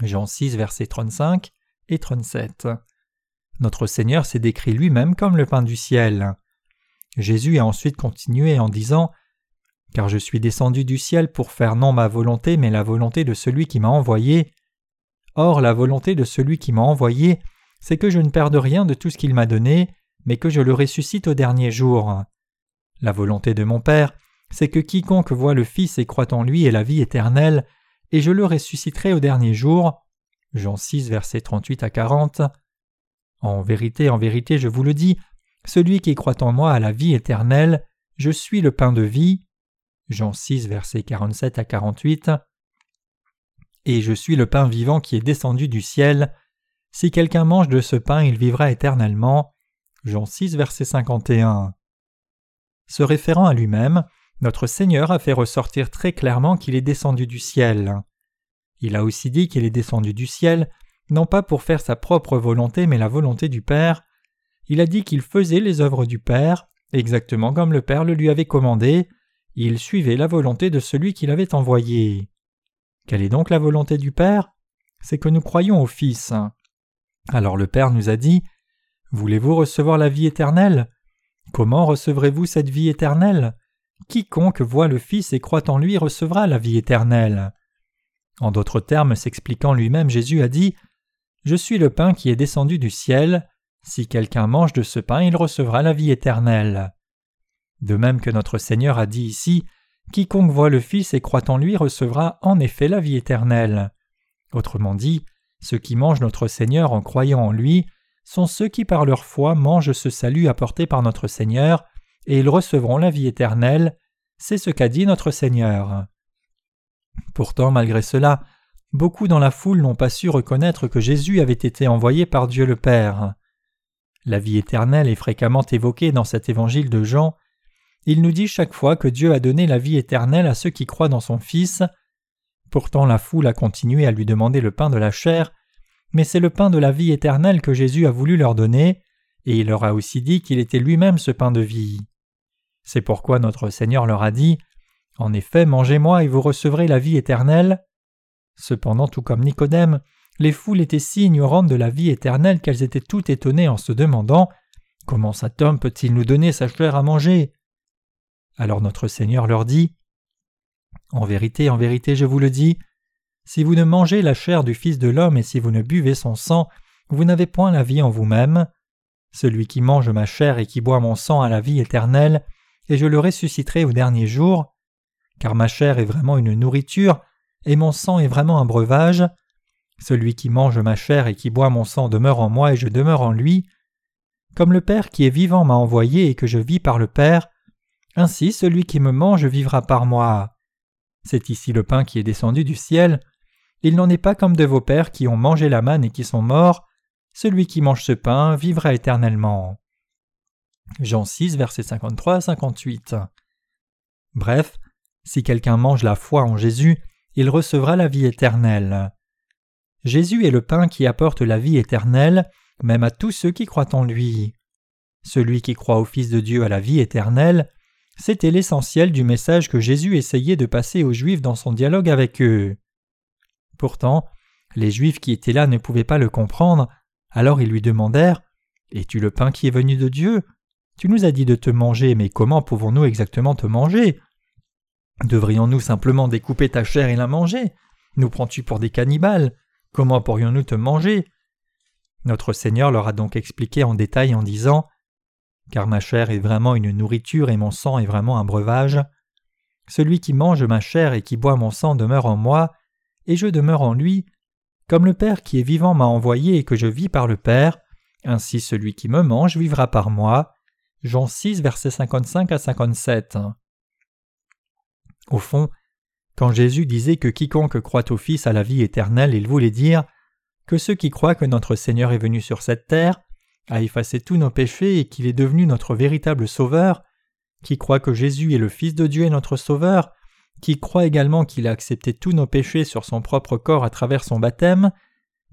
Jean 6, versets 35 et 37. Notre Seigneur s'est décrit lui-même comme le pain du ciel. Jésus a ensuite continué en disant Car je suis descendu du ciel pour faire non ma volonté, mais la volonté de celui qui m'a envoyé. Or, la volonté de celui qui m'a envoyé, c'est que je ne perde rien de tout ce qu'il m'a donné, mais que je le ressuscite au dernier jour. La volonté de mon Père, c'est que quiconque voit le Fils et croit en lui ait la vie éternelle, et je le ressusciterai au dernier jour. Jean 6, versets 38 à 40. En vérité, en vérité, je vous le dis, celui qui croit en moi a la vie éternelle, je suis le pain de vie. Jean 6, versets 47 à 48. Et je suis le pain vivant qui est descendu du ciel. Si quelqu'un mange de ce pain, il vivra éternellement. Jean 6, verset 51. Se référant à lui-même, notre Seigneur a fait ressortir très clairement qu'il est descendu du ciel. Il a aussi dit qu'il est descendu du ciel, non pas pour faire sa propre volonté, mais la volonté du Père. Il a dit qu'il faisait les œuvres du Père, exactement comme le Père le lui avait commandé. Il suivait la volonté de celui qui l'avait envoyé. Quelle est donc la volonté du Père? C'est que nous croyons au Fils. Alors le Père nous a dit Voulez-vous recevoir la vie éternelle? Comment recevrez-vous cette vie éternelle? Quiconque voit le Fils et croit en lui recevra la vie éternelle. En d'autres termes, s'expliquant lui-même, Jésus a dit Je suis le pain qui est descendu du ciel. Si quelqu'un mange de ce pain, il recevra la vie éternelle. De même que notre Seigneur a dit ici Quiconque voit le Fils et croit en lui recevra en effet la vie éternelle. Autrement dit, ceux qui mangent notre Seigneur en croyant en lui sont ceux qui par leur foi mangent ce salut apporté par notre Seigneur, et ils recevront la vie éternelle. C'est ce qu'a dit notre Seigneur. Pourtant, malgré cela, beaucoup dans la foule n'ont pas su reconnaître que Jésus avait été envoyé par Dieu le Père. La vie éternelle est fréquemment évoquée dans cet évangile de Jean. Il nous dit chaque fois que Dieu a donné la vie éternelle à ceux qui croient dans son Fils. Pourtant la foule a continué à lui demander le pain de la chair, mais c'est le pain de la vie éternelle que Jésus a voulu leur donner, et il leur a aussi dit qu'il était lui-même ce pain de vie. C'est pourquoi notre Seigneur leur a dit En effet, mangez-moi et vous recevrez la vie éternelle. Cependant, tout comme Nicodème, les foules étaient si ignorantes de la vie éternelle qu'elles étaient toutes étonnées en se demandant Comment cet homme peut-il nous donner sa chair à manger? Alors notre Seigneur leur dit En vérité, en vérité, je vous le dis, si vous ne mangez la chair du Fils de l'homme et si vous ne buvez son sang, vous n'avez point la vie en vous-même. Celui qui mange ma chair et qui boit mon sang a la vie éternelle, et je le ressusciterai au dernier jour, car ma chair est vraiment une nourriture, et mon sang est vraiment un breuvage. Celui qui mange ma chair et qui boit mon sang demeure en moi et je demeure en lui. Comme le Père qui est vivant m'a envoyé et que je vis par le Père, ainsi celui qui me mange vivra par moi. C'est ici le pain qui est descendu du ciel. Il n'en est pas comme de vos pères qui ont mangé la manne et qui sont morts. Celui qui mange ce pain vivra éternellement. Jean 6, versets 53 à 58. Bref, si quelqu'un mange la foi en Jésus, il recevra la vie éternelle. Jésus est le pain qui apporte la vie éternelle, même à tous ceux qui croient en lui. Celui qui croit au Fils de Dieu a la vie éternelle, c'était l'essentiel du message que Jésus essayait de passer aux Juifs dans son dialogue avec eux. Pourtant, les Juifs qui étaient là ne pouvaient pas le comprendre, alors ils lui demandèrent Es-tu le pain qui est venu de Dieu? Tu nous as dit de te manger, mais comment pouvons-nous exactement te manger? Devrions-nous simplement découper ta chair et la manger? Nous prends-tu pour des cannibales? Comment pourrions-nous te manger? Notre Seigneur leur a donc expliqué en détail en disant Car ma chair est vraiment une nourriture et mon sang est vraiment un breuvage. Celui qui mange ma chair et qui boit mon sang demeure en moi, et je demeure en lui. Comme le Père qui est vivant m'a envoyé et que je vis par le Père, ainsi celui qui me mange vivra par moi. Jean 6, versets 55 à 57. Au fond, quand Jésus disait que quiconque croit au Fils a la vie éternelle, il voulait dire que ceux qui croient que notre Seigneur est venu sur cette terre, a effacé tous nos péchés et qu'il est devenu notre véritable Sauveur, qui croient que Jésus est le Fils de Dieu et notre Sauveur, qui croient également qu'il a accepté tous nos péchés sur son propre corps à travers son baptême,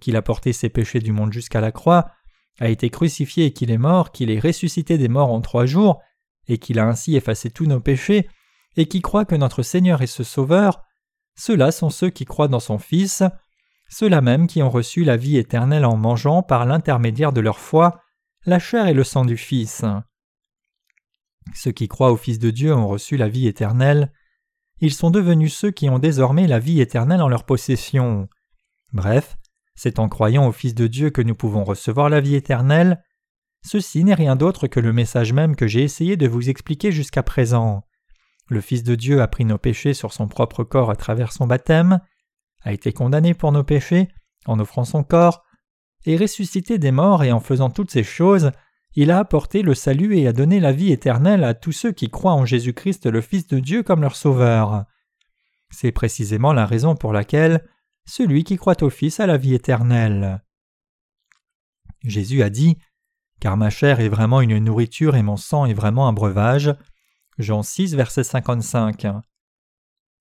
qu'il a porté ses péchés du monde jusqu'à la croix, a été crucifié et qu'il est mort, qu'il est ressuscité des morts en trois jours, et qu'il a ainsi effacé tous nos péchés, et qui croient que notre Seigneur est ce Sauveur, ceux-là sont ceux qui croient dans son Fils, ceux-là même qui ont reçu la vie éternelle en mangeant par l'intermédiaire de leur foi la chair et le sang du Fils. Ceux qui croient au Fils de Dieu ont reçu la vie éternelle, ils sont devenus ceux qui ont désormais la vie éternelle en leur possession. Bref, c'est en croyant au Fils de Dieu que nous pouvons recevoir la vie éternelle. Ceci n'est rien d'autre que le message même que j'ai essayé de vous expliquer jusqu'à présent. Le Fils de Dieu a pris nos péchés sur son propre corps à travers son baptême, a été condamné pour nos péchés en offrant son corps, et ressuscité des morts et en faisant toutes ces choses, il a apporté le salut et a donné la vie éternelle à tous ceux qui croient en Jésus-Christ le Fils de Dieu comme leur Sauveur. C'est précisément la raison pour laquelle celui qui croit au Fils a la vie éternelle. Jésus a dit Car ma chair est vraiment une nourriture et mon sang est vraiment un breuvage. Jean 6, verset 55.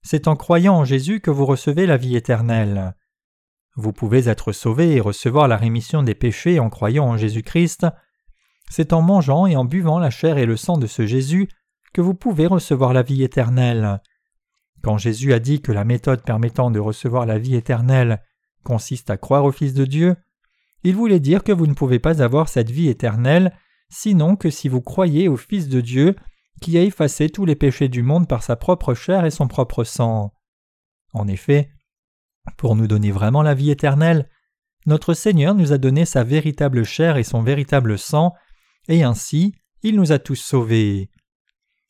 C'est en croyant en Jésus que vous recevez la vie éternelle. Vous pouvez être sauvé et recevoir la rémission des péchés en croyant en Jésus-Christ. C'est en mangeant et en buvant la chair et le sang de ce Jésus que vous pouvez recevoir la vie éternelle. Quand Jésus a dit que la méthode permettant de recevoir la vie éternelle consiste à croire au Fils de Dieu, il voulait dire que vous ne pouvez pas avoir cette vie éternelle sinon que si vous croyez au Fils de Dieu qui a effacé tous les péchés du monde par sa propre chair et son propre sang. En effet, pour nous donner vraiment la vie éternelle, notre Seigneur nous a donné sa véritable chair et son véritable sang, et ainsi il nous a tous sauvés.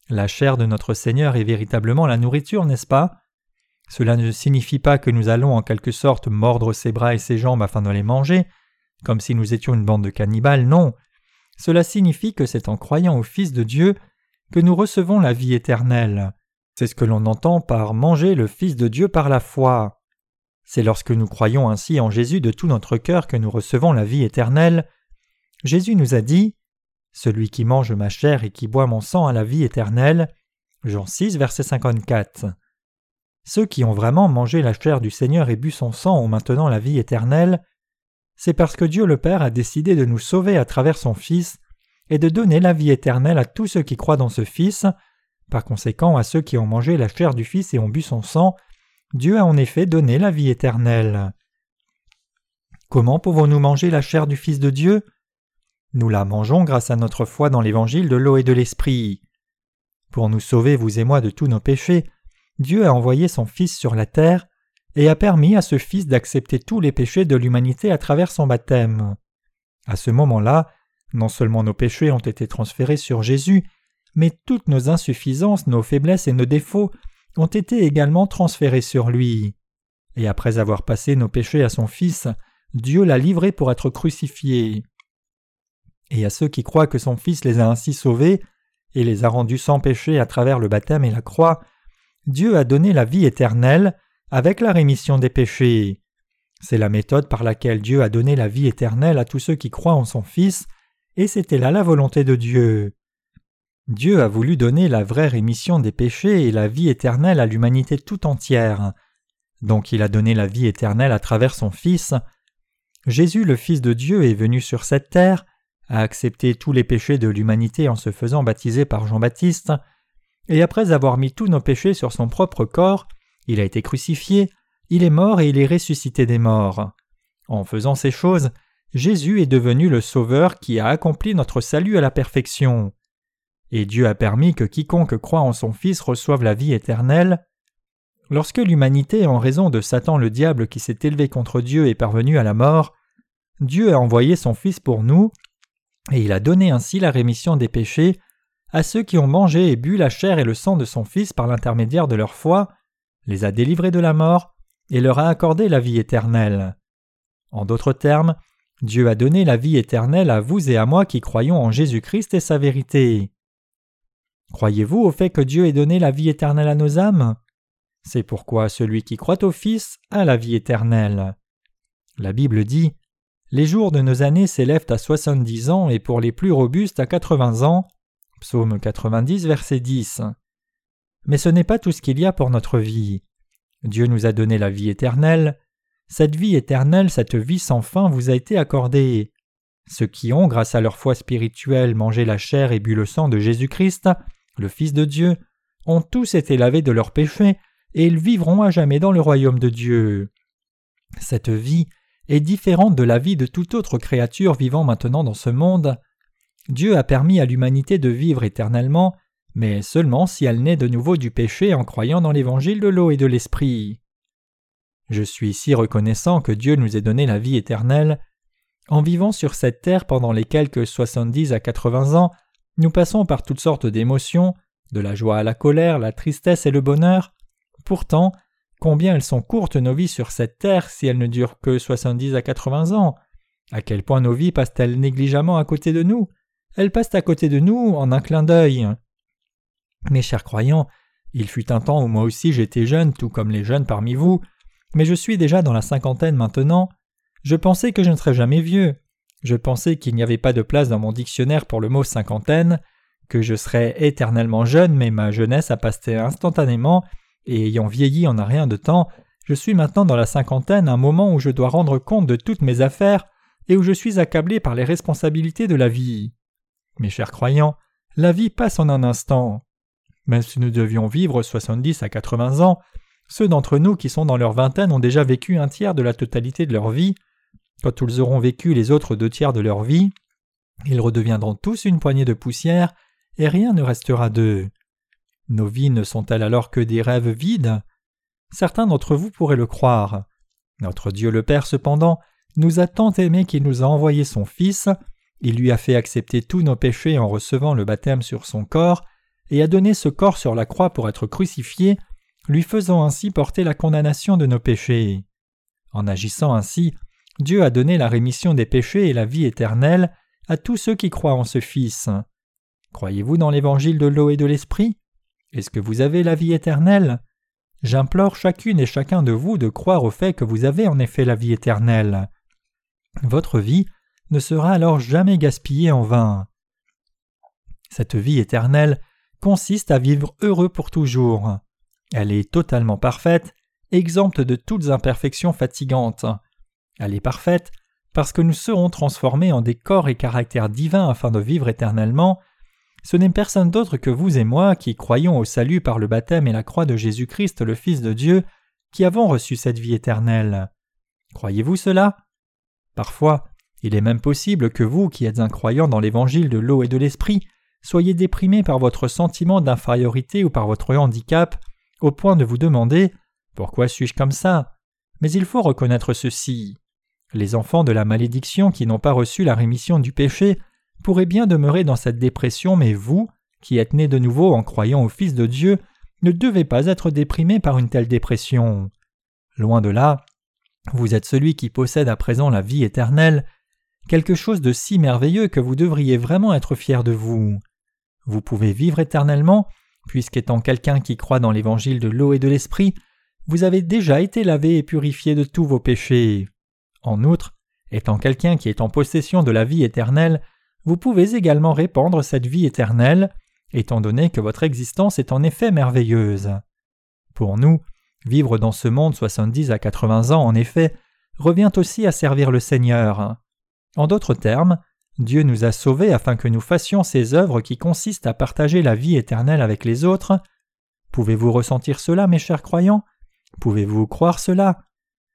La chair de notre Seigneur est véritablement la nourriture, n'est-ce pas? Cela ne signifie pas que nous allons en quelque sorte mordre ses bras et ses jambes afin de les manger, comme si nous étions une bande de cannibales, non. Cela signifie que c'est en croyant au Fils de Dieu que nous recevons la vie éternelle. C'est ce que l'on entend par manger le Fils de Dieu par la foi. C'est lorsque nous croyons ainsi en Jésus de tout notre cœur que nous recevons la vie éternelle. Jésus nous a dit celui qui mange ma chair et qui boit mon sang a la vie éternelle. Jean 6, verset 54. Ceux qui ont vraiment mangé la chair du Seigneur et bu son sang ont maintenant la vie éternelle. C'est parce que Dieu le Père a décidé de nous sauver à travers son Fils et de donner la vie éternelle à tous ceux qui croient dans ce Fils. Par conséquent, à ceux qui ont mangé la chair du Fils et ont bu son sang, Dieu a en effet donné la vie éternelle. Comment pouvons-nous manger la chair du Fils de Dieu? Nous la mangeons grâce à notre foi dans l'évangile de l'eau et de l'esprit. Pour nous sauver, vous et moi, de tous nos péchés, Dieu a envoyé son Fils sur la terre et a permis à ce Fils d'accepter tous les péchés de l'humanité à travers son baptême. À ce moment-là, non seulement nos péchés ont été transférés sur Jésus, mais toutes nos insuffisances, nos faiblesses et nos défauts ont été également transférés sur lui. Et après avoir passé nos péchés à son Fils, Dieu l'a livré pour être crucifié et à ceux qui croient que son Fils les a ainsi sauvés et les a rendus sans péché à travers le baptême et la croix, Dieu a donné la vie éternelle avec la rémission des péchés. C'est la méthode par laquelle Dieu a donné la vie éternelle à tous ceux qui croient en son Fils, et c'était là la volonté de Dieu. Dieu a voulu donner la vraie rémission des péchés et la vie éternelle à l'humanité tout entière. Donc il a donné la vie éternelle à travers son Fils. Jésus le Fils de Dieu est venu sur cette terre a accepté tous les péchés de l'humanité en se faisant baptiser par Jean-Baptiste, et après avoir mis tous nos péchés sur son propre corps, il a été crucifié, il est mort et il est ressuscité des morts. En faisant ces choses, Jésus est devenu le Sauveur qui a accompli notre salut à la perfection. Et Dieu a permis que quiconque croit en son Fils reçoive la vie éternelle. Lorsque l'humanité, en raison de Satan le diable qui s'est élevé contre Dieu, est parvenue à la mort, Dieu a envoyé son Fils pour nous, et il a donné ainsi la rémission des péchés à ceux qui ont mangé et bu la chair et le sang de son Fils par l'intermédiaire de leur foi, les a délivrés de la mort et leur a accordé la vie éternelle. En d'autres termes, Dieu a donné la vie éternelle à vous et à moi qui croyons en Jésus-Christ et sa vérité. Croyez-vous au fait que Dieu ait donné la vie éternelle à nos âmes? C'est pourquoi celui qui croit au Fils a la vie éternelle. La Bible dit les jours de nos années s'élèvent à soixante-dix ans et pour les plus robustes à quatre-vingts ans. Psaume 90, verset 10. Mais ce n'est pas tout ce qu'il y a pour notre vie. Dieu nous a donné la vie éternelle. Cette vie éternelle, cette vie sans fin vous a été accordée. Ceux qui ont, grâce à leur foi spirituelle, mangé la chair et bu le sang de Jésus-Christ, le Fils de Dieu, ont tous été lavés de leurs péchés, et ils vivront à jamais dans le royaume de Dieu. Cette vie est différente de la vie de toute autre créature vivant maintenant dans ce monde. Dieu a permis à l'humanité de vivre éternellement, mais seulement si elle naît de nouveau du péché en croyant dans l'évangile de l'eau et de l'esprit. Je suis si reconnaissant que Dieu nous ait donné la vie éternelle. En vivant sur cette terre pendant les quelques soixante-dix à quatre-vingts ans, nous passons par toutes sortes d'émotions, de la joie à la colère, la tristesse et le bonheur. Pourtant, Combien elles sont courtes nos vies sur cette terre si elles ne durent que soixante-dix à quatre-vingts ans? À quel point nos vies passent-elles négligemment à côté de nous? Elles passent à côté de nous en un clin d'œil. Mes chers croyants, il fut un temps où moi aussi j'étais jeune, tout comme les jeunes parmi vous, mais je suis déjà dans la cinquantaine maintenant. Je pensais que je ne serais jamais vieux. Je pensais qu'il n'y avait pas de place dans mon dictionnaire pour le mot cinquantaine, que je serais éternellement jeune, mais ma jeunesse a passé instantanément, et ayant vieilli en un rien de temps, je suis maintenant dans la cinquantaine, un moment où je dois rendre compte de toutes mes affaires, et où je suis accablé par les responsabilités de la vie. Mes chers croyants, la vie passe en un instant. Même si nous devions vivre soixante-dix à quatre-vingts ans, ceux d'entre nous qui sont dans leur vingtaine ont déjà vécu un tiers de la totalité de leur vie. Quand ils auront vécu les autres deux tiers de leur vie, ils redeviendront tous une poignée de poussière, et rien ne restera d'eux. Nos vies ne sont-elles alors que des rêves vides? Certains d'entre vous pourraient le croire. Notre Dieu le Père, cependant, nous a tant aimés qu'il nous a envoyé son Fils, il lui a fait accepter tous nos péchés en recevant le baptême sur son corps, et a donné ce corps sur la croix pour être crucifié, lui faisant ainsi porter la condamnation de nos péchés. En agissant ainsi, Dieu a donné la rémission des péchés et la vie éternelle à tous ceux qui croient en ce Fils. Croyez-vous dans l'évangile de l'eau et de l'esprit? Est-ce que vous avez la vie éternelle? J'implore chacune et chacun de vous de croire au fait que vous avez en effet la vie éternelle. Votre vie ne sera alors jamais gaspillée en vain. Cette vie éternelle consiste à vivre heureux pour toujours. Elle est totalement parfaite, exempte de toutes imperfections fatigantes. Elle est parfaite parce que nous serons transformés en des corps et caractères divins afin de vivre éternellement. Ce n'est personne d'autre que vous et moi qui croyons au salut par le baptême et la croix de Jésus-Christ le Fils de Dieu qui avons reçu cette vie éternelle. Croyez-vous cela? Parfois, il est même possible que vous, qui êtes un croyant dans l'évangile de l'eau et de l'esprit, soyez déprimé par votre sentiment d'infériorité ou par votre handicap, au point de vous demander Pourquoi suis-je comme ça? Mais il faut reconnaître ceci. Les enfants de la malédiction qui n'ont pas reçu la rémission du péché pourraient bien demeurer dans cette dépression, mais vous, qui êtes nés de nouveau en croyant au Fils de Dieu, ne devez pas être déprimé par une telle dépression. Loin de là, vous êtes celui qui possède à présent la vie éternelle, quelque chose de si merveilleux que vous devriez vraiment être fier de vous. Vous pouvez vivre éternellement puisqu'étant quelqu'un qui croit dans l'évangile de l'eau et de l'esprit, vous avez déjà été lavé et purifié de tous vos péchés. En outre, étant quelqu'un qui est en possession de la vie éternelle, vous pouvez également répandre cette vie éternelle, étant donné que votre existence est en effet merveilleuse. Pour nous, vivre dans ce monde 70 à 80 ans, en effet, revient aussi à servir le Seigneur. En d'autres termes, Dieu nous a sauvés afin que nous fassions ces œuvres qui consistent à partager la vie éternelle avec les autres. Pouvez-vous ressentir cela, mes chers croyants? Pouvez-vous croire cela?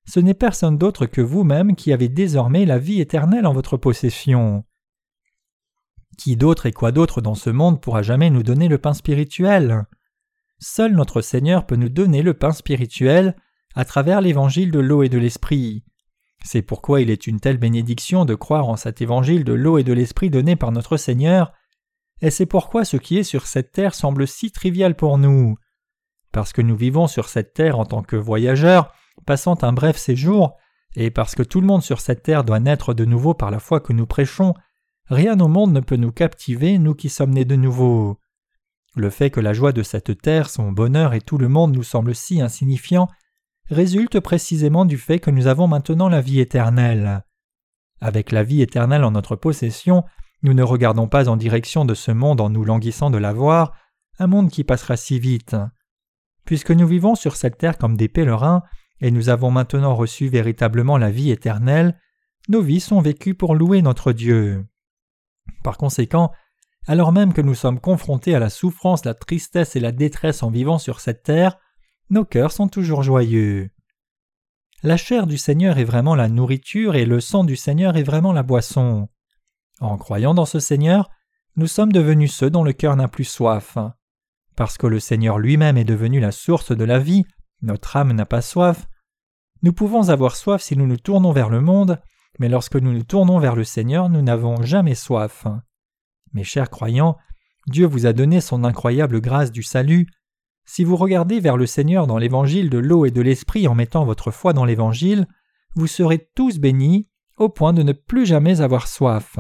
Ce n'est personne d'autre que vous-même qui avez désormais la vie éternelle en votre possession. Qui d'autre et quoi d'autre dans ce monde pourra jamais nous donner le pain spirituel? Seul notre Seigneur peut nous donner le pain spirituel à travers l'évangile de l'eau et de l'esprit. C'est pourquoi il est une telle bénédiction de croire en cet évangile de l'eau et de l'esprit donné par notre Seigneur, et c'est pourquoi ce qui est sur cette terre semble si trivial pour nous. Parce que nous vivons sur cette terre en tant que voyageurs, passant un bref séjour, et parce que tout le monde sur cette terre doit naître de nouveau par la foi que nous prêchons, rien au monde ne peut nous captiver, nous qui sommes nés de nouveau. Le fait que la joie de cette terre, son bonheur et tout le monde nous semble si insignifiant résulte précisément du fait que nous avons maintenant la vie éternelle. Avec la vie éternelle en notre possession, nous ne regardons pas en direction de ce monde en nous languissant de l'avoir, un monde qui passera si vite. Puisque nous vivons sur cette terre comme des pèlerins, et nous avons maintenant reçu véritablement la vie éternelle, nos vies sont vécues pour louer notre Dieu. Par conséquent, alors même que nous sommes confrontés à la souffrance, la tristesse et la détresse en vivant sur cette terre, nos cœurs sont toujours joyeux. La chair du Seigneur est vraiment la nourriture et le sang du Seigneur est vraiment la boisson. En croyant dans ce Seigneur, nous sommes devenus ceux dont le cœur n'a plus soif. Parce que le Seigneur lui-même est devenu la source de la vie, notre âme n'a pas soif. Nous pouvons avoir soif si nous nous tournons vers le monde, mais lorsque nous nous tournons vers le Seigneur, nous n'avons jamais soif. Mes chers croyants, Dieu vous a donné son incroyable grâce du salut, si vous regardez vers le Seigneur dans l'évangile de l'eau et de l'esprit en mettant votre foi dans l'évangile, vous serez tous bénis au point de ne plus jamais avoir soif.